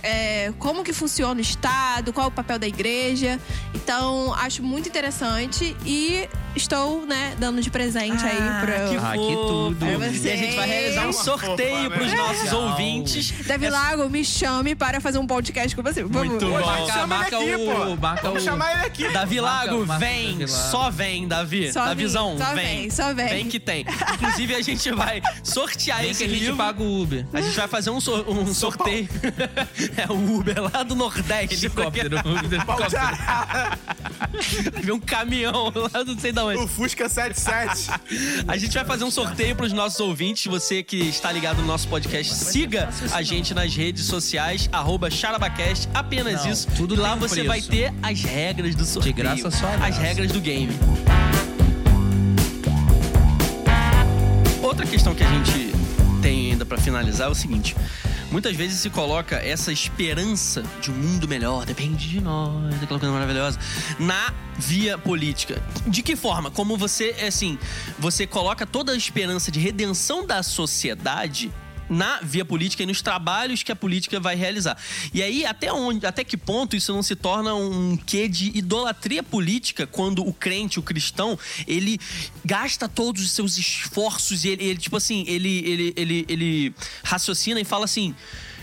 é, como que funciona o Estado, qual o papel da igreja. Então, acho muito interessante e estou, né, dando de presente aí pra. que Ah, que tudo. E a gente vai realizar um sorteio fofa, né? pros nossos Legal. ouvintes. Davi Lago, me chame para fazer um podcast com você. favor. Muito bom. Marca, Chama marca ele aqui, o. pô. Marca Vamos o. chamar ele aqui. Davi Lago, marca vem, Davi Lago. só vem, Davi. Só Davizão, vem, só vem. vem, só vem. Vem que tem. Inclusive, a gente vai sortear Vem esse que a gente paga o Uber. A gente vai fazer um, sor- um sorteio. é o Uber lá do Nordeste. Helicóptero. De. Vem um caminhão lá, não sei de onde. O Fusca 77. A gente vai fazer um sorteio pros nossos ouvintes. Você que está ligado no nosso podcast, siga a gente nas redes sociais, arroba Charabacast, apenas Não, isso. tudo e lá você preço. vai ter as regras do sorteio. graça, só a As regras do game. Outra questão que a gente tem ainda pra finalizar é o seguinte. Muitas vezes se coloca essa esperança de um mundo melhor, depende de nós, aquela coisa maravilhosa, na via política. De que forma? Como você, é assim, você coloca toda a esperança de redenção da sociedade na via política e nos trabalhos que a política vai realizar. E aí, até onde, até que ponto isso não se torna um quê de idolatria política quando o crente, o cristão, ele gasta todos os seus esforços e ele, ele, tipo assim, ele, ele, ele, ele raciocina e fala assim.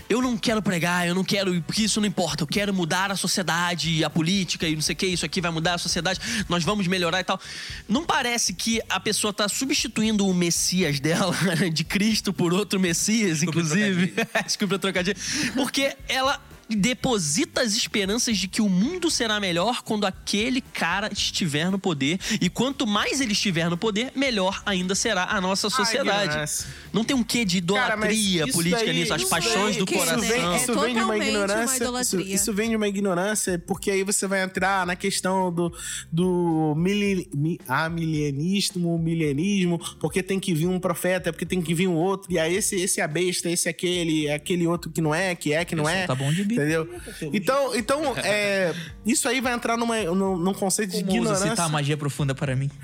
Eu não quero pregar, eu não quero, porque isso não importa. Eu quero mudar a sociedade, a política e não sei o que, isso aqui vai mudar a sociedade, nós vamos melhorar e tal. Não parece que a pessoa tá substituindo o Messias dela, de Cristo, por outro Messias, inclusive? Desculpa o trocadilho. Porque ela deposita as esperanças de que o mundo será melhor quando aquele cara estiver no poder. E quanto mais ele estiver no poder, melhor ainda será a nossa sociedade. ignorância. não tem um quê de Cara, idolatria isso política daí- nisso, as paixões daí- do coração. Isso vem, É isso vem de uma totalmente uma ignorância. isso, isso vem de uma ignorância, porque aí você vai entrar na questão do, do mili, mi, amilienismo, milenismo, porque tem que vir um profeta, porque tem que vir um outro, e aí esse, esse é a besta, esse é aquele, é aquele outro que não é, que é, que não Pessoal, é. tá bom de. Entendeu? Então, então é, isso aí vai entrar numa, num, num conceito de Como usa ignorância. citar magia profunda para mim?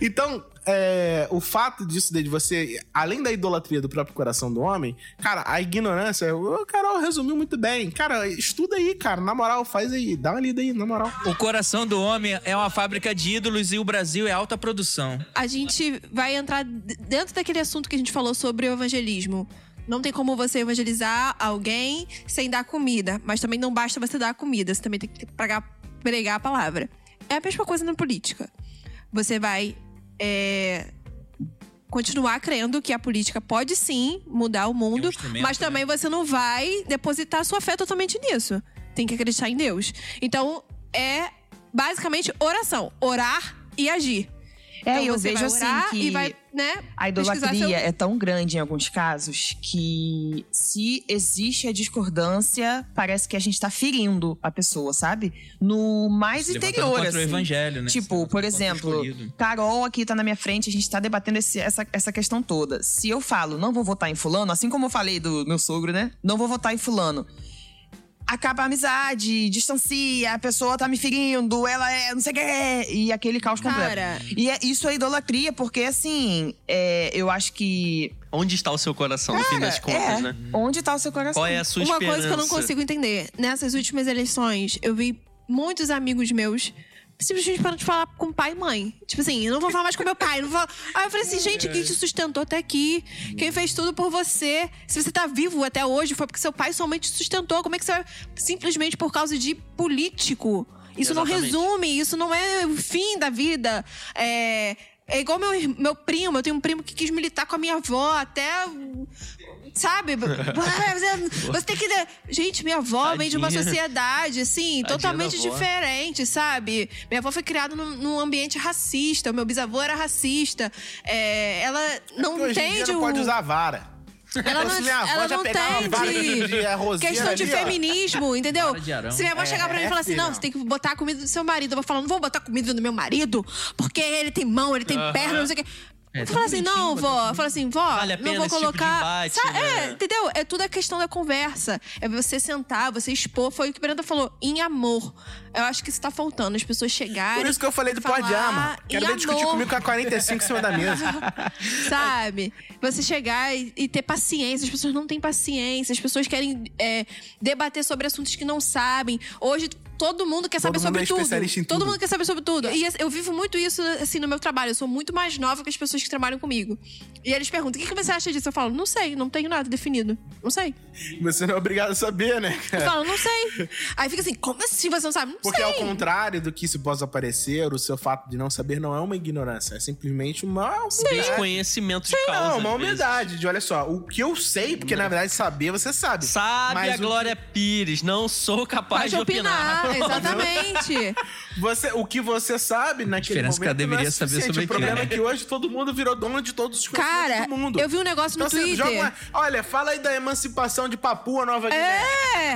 Então, é, o fato disso de você, além da idolatria do próprio coração do homem, cara, a ignorância, o Carol resumiu muito bem. Cara, estuda aí, cara, na moral, faz aí, dá uma lida aí, na moral. O coração do homem é uma fábrica de ídolos e o Brasil é alta produção. a gente vai entrar dentro daquele assunto que a gente falou sobre o evangelismo. Não tem como você evangelizar alguém sem dar comida, mas também não basta você dar comida, você também tem que pregar, pregar a palavra. É a mesma coisa na política. Você vai é, continuar crendo que a política pode sim mudar o mundo, instrumento, mas também você não vai depositar sua fé totalmente nisso. Tem que acreditar em Deus. Então, é basicamente oração. Orar e agir. É, Então eu você vejo vai assim que e vai, né, a idolatria seu- é tão grande em alguns casos que se existe a discordância, parece que a gente tá ferindo a pessoa, sabe? No mais Levantando interior, contra assim. o evangelho, né? Tipo, por exemplo. Carol aqui tá na minha frente, a gente tá debatendo esse- essa, essa questão toda. Se eu falo, não vou votar em fulano, assim como eu falei do meu sogro, né? Não vou votar em fulano. Acaba a amizade, distancia, a pessoa tá me ferindo, ela é não sei o quê, e aquele caos completo. Cara, E é, isso é idolatria, porque assim, é, eu acho que. Onde está o seu coração, no fim das contas, é, né? Onde tá o seu coração? Qual é a sua uma esperança? coisa que eu não consigo entender. Nessas últimas eleições, eu vi muitos amigos meus simplesmente parando de falar com pai e mãe. Tipo assim, eu não vou falar mais com meu pai. Não vou... Aí eu falei assim, gente, quem te sustentou até aqui? Quem fez tudo por você? Se você tá vivo até hoje, foi porque seu pai e sua mãe te sustentou. Como é que você vai simplesmente por causa de político? Isso não Exatamente. resume, isso não é o fim da vida. É. É igual meu, meu primo, eu tenho um primo que quis militar com a minha avó até. Sabe? Você, tem que. Gente, minha avó vem de uma Tadinha. sociedade, assim, Tadinha totalmente diferente, sabe? Minha avó foi criada num, num ambiente racista, o meu bisavô era racista. É, ela não Hoje em dia entende não o. pode usar vara. Ela não, Assim, ela não tem de- roseira questão de ali, ó. feminismo, entendeu? Se minha avó chegar pra mim e falar assim, não, você tem que botar a comida do seu marido. Eu vou falar, não vou botar comida do meu marido, porque ele tem mão, ele tem perna, não sei o quê. É, Eu falo assim, não, vó. Eu falo assim, vó, Vale a não vou tipo de colocar. embate, Sa- né? É, entendeu? É tudo a questão da conversa. É você sentar, você expor. Foi o que o Brenda falou, em amor. Eu acho que isso tá faltando, as pessoas chegarem. Por isso que eu falei do falar pode arma. Quero ver discutir comigo com a 45 em cima da mesa. Sabe? Você chegar e, e ter paciência. As pessoas não têm paciência. As pessoas querem é, debater sobre assuntos que não sabem. Hoje, todo mundo quer saber Todo mundo sobre é tudo. especialista em todo tudo. mundo quer saber sobre tudo. E eu vivo muito isso, assim, no meu trabalho. Eu sou muito mais nova que as pessoas que trabalham comigo. E eles perguntam, o que, que você acha disso? Eu falo, não sei, não tenho nada definido. Não sei. Você não é obrigado a saber, né, Eu cara? falo, não sei. Aí fica assim, como assim você não sabe? Não Porque sei. ao contrário do que isso possa parecer, o seu fato de não saber não é uma ignorância, é simplesmente uma humildade. Desconhecimento de causa. Não, uma humildade de olha só, o que eu sei, porque na verdade saber você sabe. Sabe Mas a Glória Pires, não sou capaz Pode de opinar, opinar. Exatamente. Você, o que você sabe naquele diferença momento que ela deveria não é saber sobre O problema aquilo. é que hoje todo mundo virou dono de todos os Cara, do mundo. eu vi um negócio no Então, você Twitter. joga uma- olha, fala aí da emancipação de Papua Nova Guiné. É,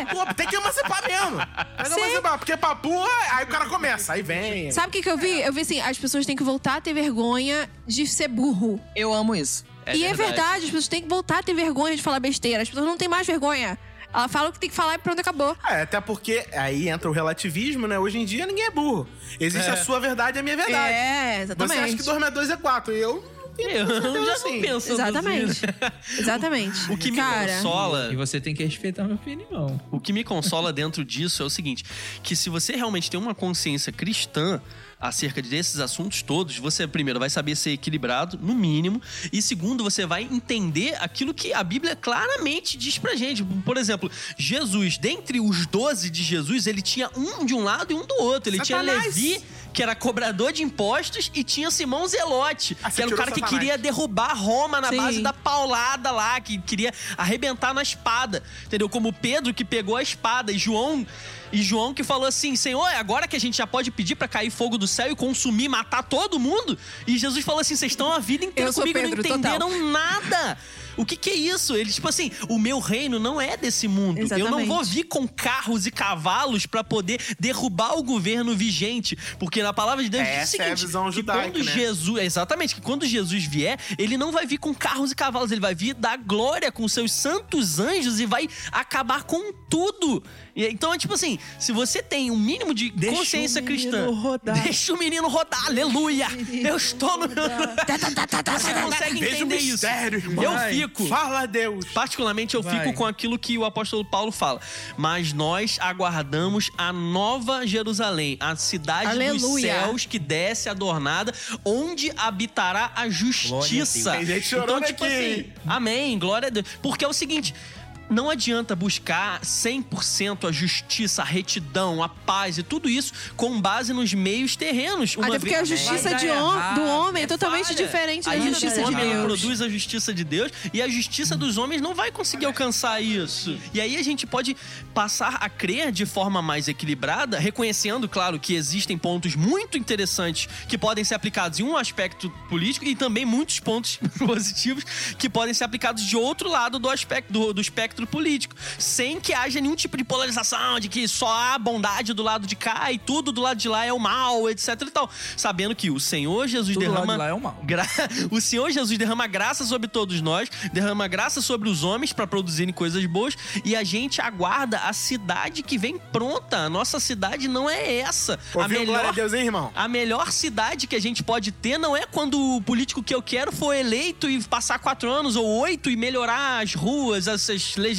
é. Papua, tem que emancipar mesmo. Tem que emancipar, porque Papua, aí o cara começa, aí vem. Sabe o que, que eu vi? Eu vi assim, as pessoas têm que voltar a ter vergonha de ser burro. Eu amo isso. É e é verdade. verdade, as pessoas têm que voltar a ter vergonha de falar besteira. As pessoas não têm mais vergonha. Ela fala o que tem que falar e pronto, acabou. É, até porque aí entra o relativismo, né? Hoje em dia ninguém é burro. Existe a sua verdade e a minha verdade. É, exatamente. Você acha que 2 mais 2 é 4 e eu não tenho Eu certeza já assim. não penso Exatamente. Exatamente. O que me Cara, consola E você tem que respeitar a minha opinião. O que me consola dentro disso é o seguinte: que se você realmente tem uma consciência cristã acerca desses assuntos todos, você primeiro vai saber ser equilibrado, no mínimo, e segundo, você vai entender aquilo que a Bíblia claramente diz pra gente. Por exemplo, Jesus, dentre os doze de Jesus, ele tinha um de um lado e um do outro. Ele tinha Satanás. Levi, que era cobrador de impostos, e tinha Simão Zelote, Ah, que era o cara que queria derrubar Roma na Sim. base da paulada lá, que queria arrebentar na espada. Entendeu? Como Pedro que pegou a espada e João e João que falou assim: "Senhor, é agora que a gente já pode pedir pra cair fogo do céu e consumir, matar todo mundo?" E Jesus falou assim: "Vocês estão a vida inteira comigo e não Pedro, total. entenderam nada." O que, que é isso? Ele, tipo assim, o meu reino não é desse mundo. Eu não Exatamente. vou vir com carros e cavalos pra poder derrubar o governo vigente. Porque na palavra de Deus diz o Essa é a seguinte: visão que judaica, quando né? Jesus, exatamente, que quando Jesus vier, ele não vai vir com carros e cavalos, ele vai vir dar glória com seus santos anjos e vai acabar com tudo. Então é tipo assim, se você tem um mínimo de Deixa consciência o menino cristã, rodar. deixa o menino rodar, aleluia. Eu estou no Você consegue o entender isso? mistério, irmão. Eu Vai. Fico Fala a Deus. Particularmente, eu Vai. fico com aquilo que o apóstolo Paulo fala. Mas nós aguardamos a nova Jerusalém, a cidade dos Aleluia. céus que desce adornada, onde habitará a justiça. Glória a Deus. Tem gente chorando então, tipo aqui, assim, amém, glória a Deus. Porque é o seguinte. Não adianta buscar 100% a justiça, a retidão, a paz e tudo isso com base nos meios terrenos. Até porque a justiça de errado, do homem é, é totalmente falha. diferente da justiça de Deus. produz a justiça de Deus e a justiça dos homens não vai conseguir alcançar isso. E aí a gente pode passar a crer de forma mais equilibrada, reconhecendo, claro, que existem pontos muito interessantes que podem ser aplicados em um aspecto político e também muitos pontos positivos que podem ser aplicados de outro lado do aspecto do, do espectro político, sem que haja nenhum tipo de polarização de que só há bondade do lado de cá e tudo do lado de lá é o mal, etc e tal, sabendo que o Senhor Jesus Tudo do lado derrama de lá é o mal. Gra- O Senhor Jesus derrama graça sobre todos nós, derrama graça sobre os homens para produzirem coisas boas e a gente aguarda a cidade que vem pronta. A nossa cidade não é essa. a Ouviu glória a melhor Deus, hein, irmão? a melhor cidade que a gente pode ter não é quando o político que eu quero for eleito e passar quatro anos ou oito e melhorar as ruas, essas legislações.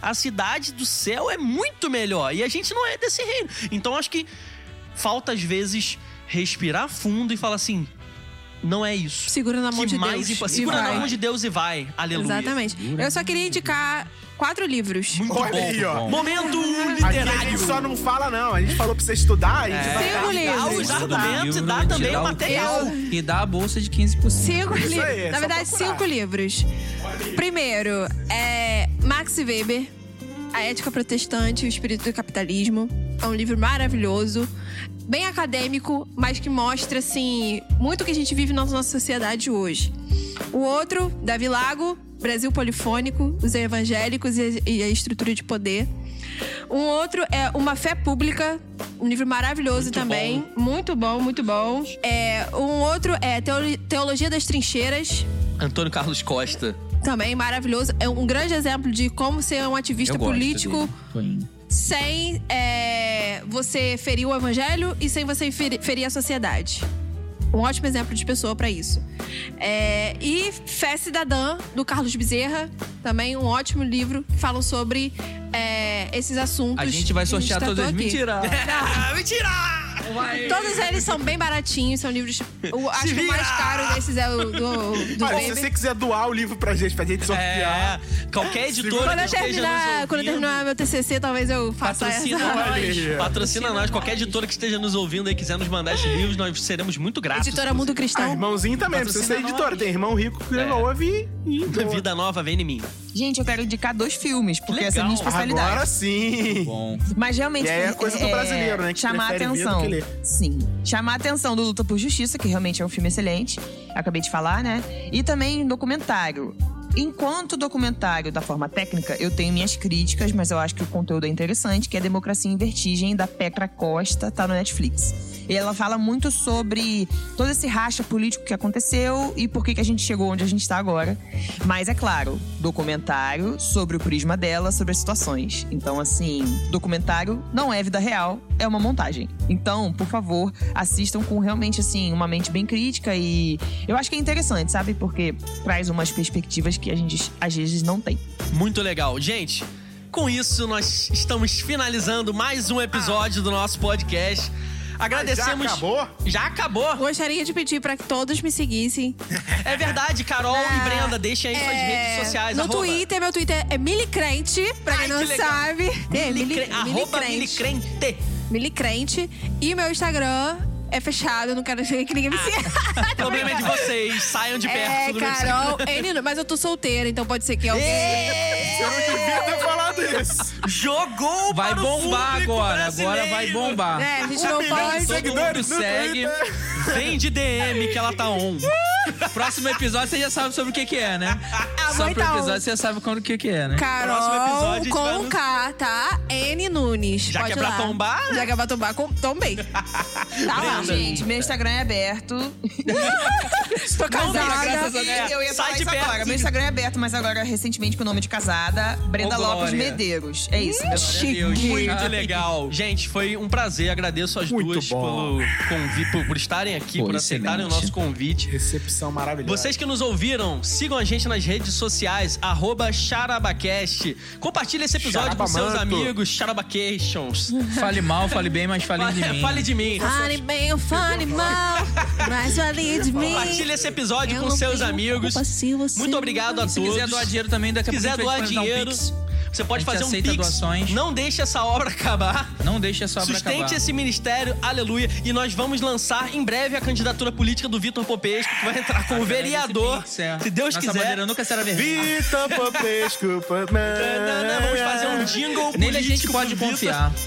A cidade do céu é muito melhor e a gente não é desse reino. Então acho que falta às vezes respirar fundo e falar assim: não é isso. Segura na mão que de mais Deus. impo- e Segura na vai. mão de Deus e vai. Aleluia. Exatamente. Eu só queria indicar quatro livros. Muito Olha bom. aí, ó. Momento Aqui a literário. gente só não fala, não. A gente falou pra você estudar, a gente vai Cinco dar- Dá livros. os argumentos e dá também o material. E dá a bolsa de 15%. Cinco livros. é Na verdade, procurar. cinco livros. Primeiro, é Max Weber, A Ética Protestante e o Espírito do Capitalismo. É um livro maravilhoso. Bem acadêmico, mas que mostra, assim, muito o que a gente vive na nossa sociedade hoje. O outro, Davi Lago, Brasil Polifônico, os evangélicos e a- estrutura de poder. Um outro é Uma Fé Pública, um livro maravilhoso também. Muito bom, muito bom. É, um outro é Teolo- Teologia das Trincheiras, Antônio Carlos Costa. também maravilhoso. É um grande exemplo de como ser um ativista político dele. Sem é, você ferir o evangelho e sem você ferir, a sociedade. Um ótimo exemplo de pessoa pra isso. É, e Fé Cidadã, do Carlos Bezerra, também um ótimo livro que fala sobre é, esses assuntos. A gente vai sortear tratou todas. aqui. Mentira! Mentira! Todos eles são bem baratinhos, são livros. O, acho que o mais caro desses é o do, do Olha, se você quiser doar o livro pra gente, pra gente sortear. É, qualquer editora Quando eu que esteja terminar, nos quando eu ouvindo, terminar meu TCC, talvez eu faça Patrocina essa. nós, Olha. patrocina nós. Qualquer editora que esteja nos ouvindo e quiser nos mandar esses livros, nós seremos muito gratos. Editora Mundo Ah, Cristão. irmãozinho também, precisa ser Patrocina editora. nós. Tem irmão rico que É. ouve e. Vida nova, vem em mim. Gente, eu quero indicar dois filmes, porque essa é a minha Legal. especialidade. Agora sim. Bom. Mas realmente. E aí é coisa do brasileiro, né, que chamar a prefere ver do atenção. Sim. Chamar a atenção do Luta por Justiça, que realmente é um filme excelente. Acabei de falar, né? E também documentário. Enquanto documentário da forma técnica, eu tenho minhas críticas, mas eu acho que o conteúdo é interessante, que é Democracia em Vertigem, da Petra Costa, tá no Netflix. Ela fala muito sobre todo esse racha político que aconteceu e por que, que a gente chegou onde a gente está agora. Mas é claro, documentário sobre o prisma dela, sobre as situações. Então, assim, documentário não é vida real, é uma montagem. Então, por favor, assistam com realmente, assim, uma mente bem crítica e eu acho que é interessante, sabe? Porque traz umas perspectivas que a gente às vezes não tem. Muito legal. Gente, com isso nós estamos finalizando mais um episódio do nosso podcast. Agradecemos. Já acabou? Já acabou. Gostaria de pedir para que todos me seguissem. É verdade, Carol e Brenda, deixem aí suas É, redes sociais. No arroba- Twitter, meu Twitter é Milicrente, pra Ai, quem não que sabe. É, Mili, Milicre- Arroba Milicrente. Milicrente. Milicrente. E meu Instagram é fechado, eu não quero que ninguém me siga. O problema é de vocês. Saiam de perto É, do meu Carol, N, mas eu tô solteira, então pode ser que alguém. Eu não falado isso. Jogou Vai bombar agora. Agora vai bombar. É, a gente não pode. Todo mundo segue. Vem de DM que ela tá on. Próximo episódio você já sabe sobre o que, que é, né? Ah, Só pro tá on. episódio você já sabe quando o que, que é, né? Próximo Carol episódio com no- K, tá? N Nunes. Já Pode que é pra lá. tombar? Já que é pra tombar, com... tombei. Tá lá. Gente, meu Instagram é aberto. Tô casada. graças a Deus. eu ia Sai falar de isso perto. agora. Meu Instagram é aberto, mas agora recentemente com o nome de casada, Brenda Ô, Lopes. Medeiros. É isso. Deus. Muito legal. Gente, foi um prazer. Agradeço as Muito duas bom. pelo convite, por, por estarem aqui, Pô, por aceitarem o nosso convite. Recepção maravilhosa. Vocês que nos ouviram, sigam a gente nas redes sociais, arroba Charabacast. Compartilhe esse episódio com seus amigos, Charabacations. Fale mal, fale bem, mas fale de mim. Fale de mim. Fale bem ou fale mal, mas fale de mim. Compartilhe esse episódio Eu com seus amigos. se Muito obrigado a Se todos. quiser doar dinheiro também, daqui Se a pouco a doar gente vai dinheiro, dar um pix. Você pode fazer um pix. doações. Não deixe essa obra acabar. Não deixe a sua obra Sustente acabar. esse ministério, aleluia. E nós vamos lançar em breve a candidatura política do Vitor Popesco, que vai entrar como vereador. Pix, é. Se Deus Nossa quiser. bandeira nunca será vermelha. Vitor Popesco. Vamos fazer um jingle Nele a gente pode confiar.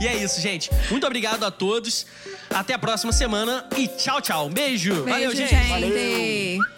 E é isso, gente. Muito obrigado a todos. Até a próxima semana e tchau, tchau. Beijo. Valeu, Beijo, gente. gente.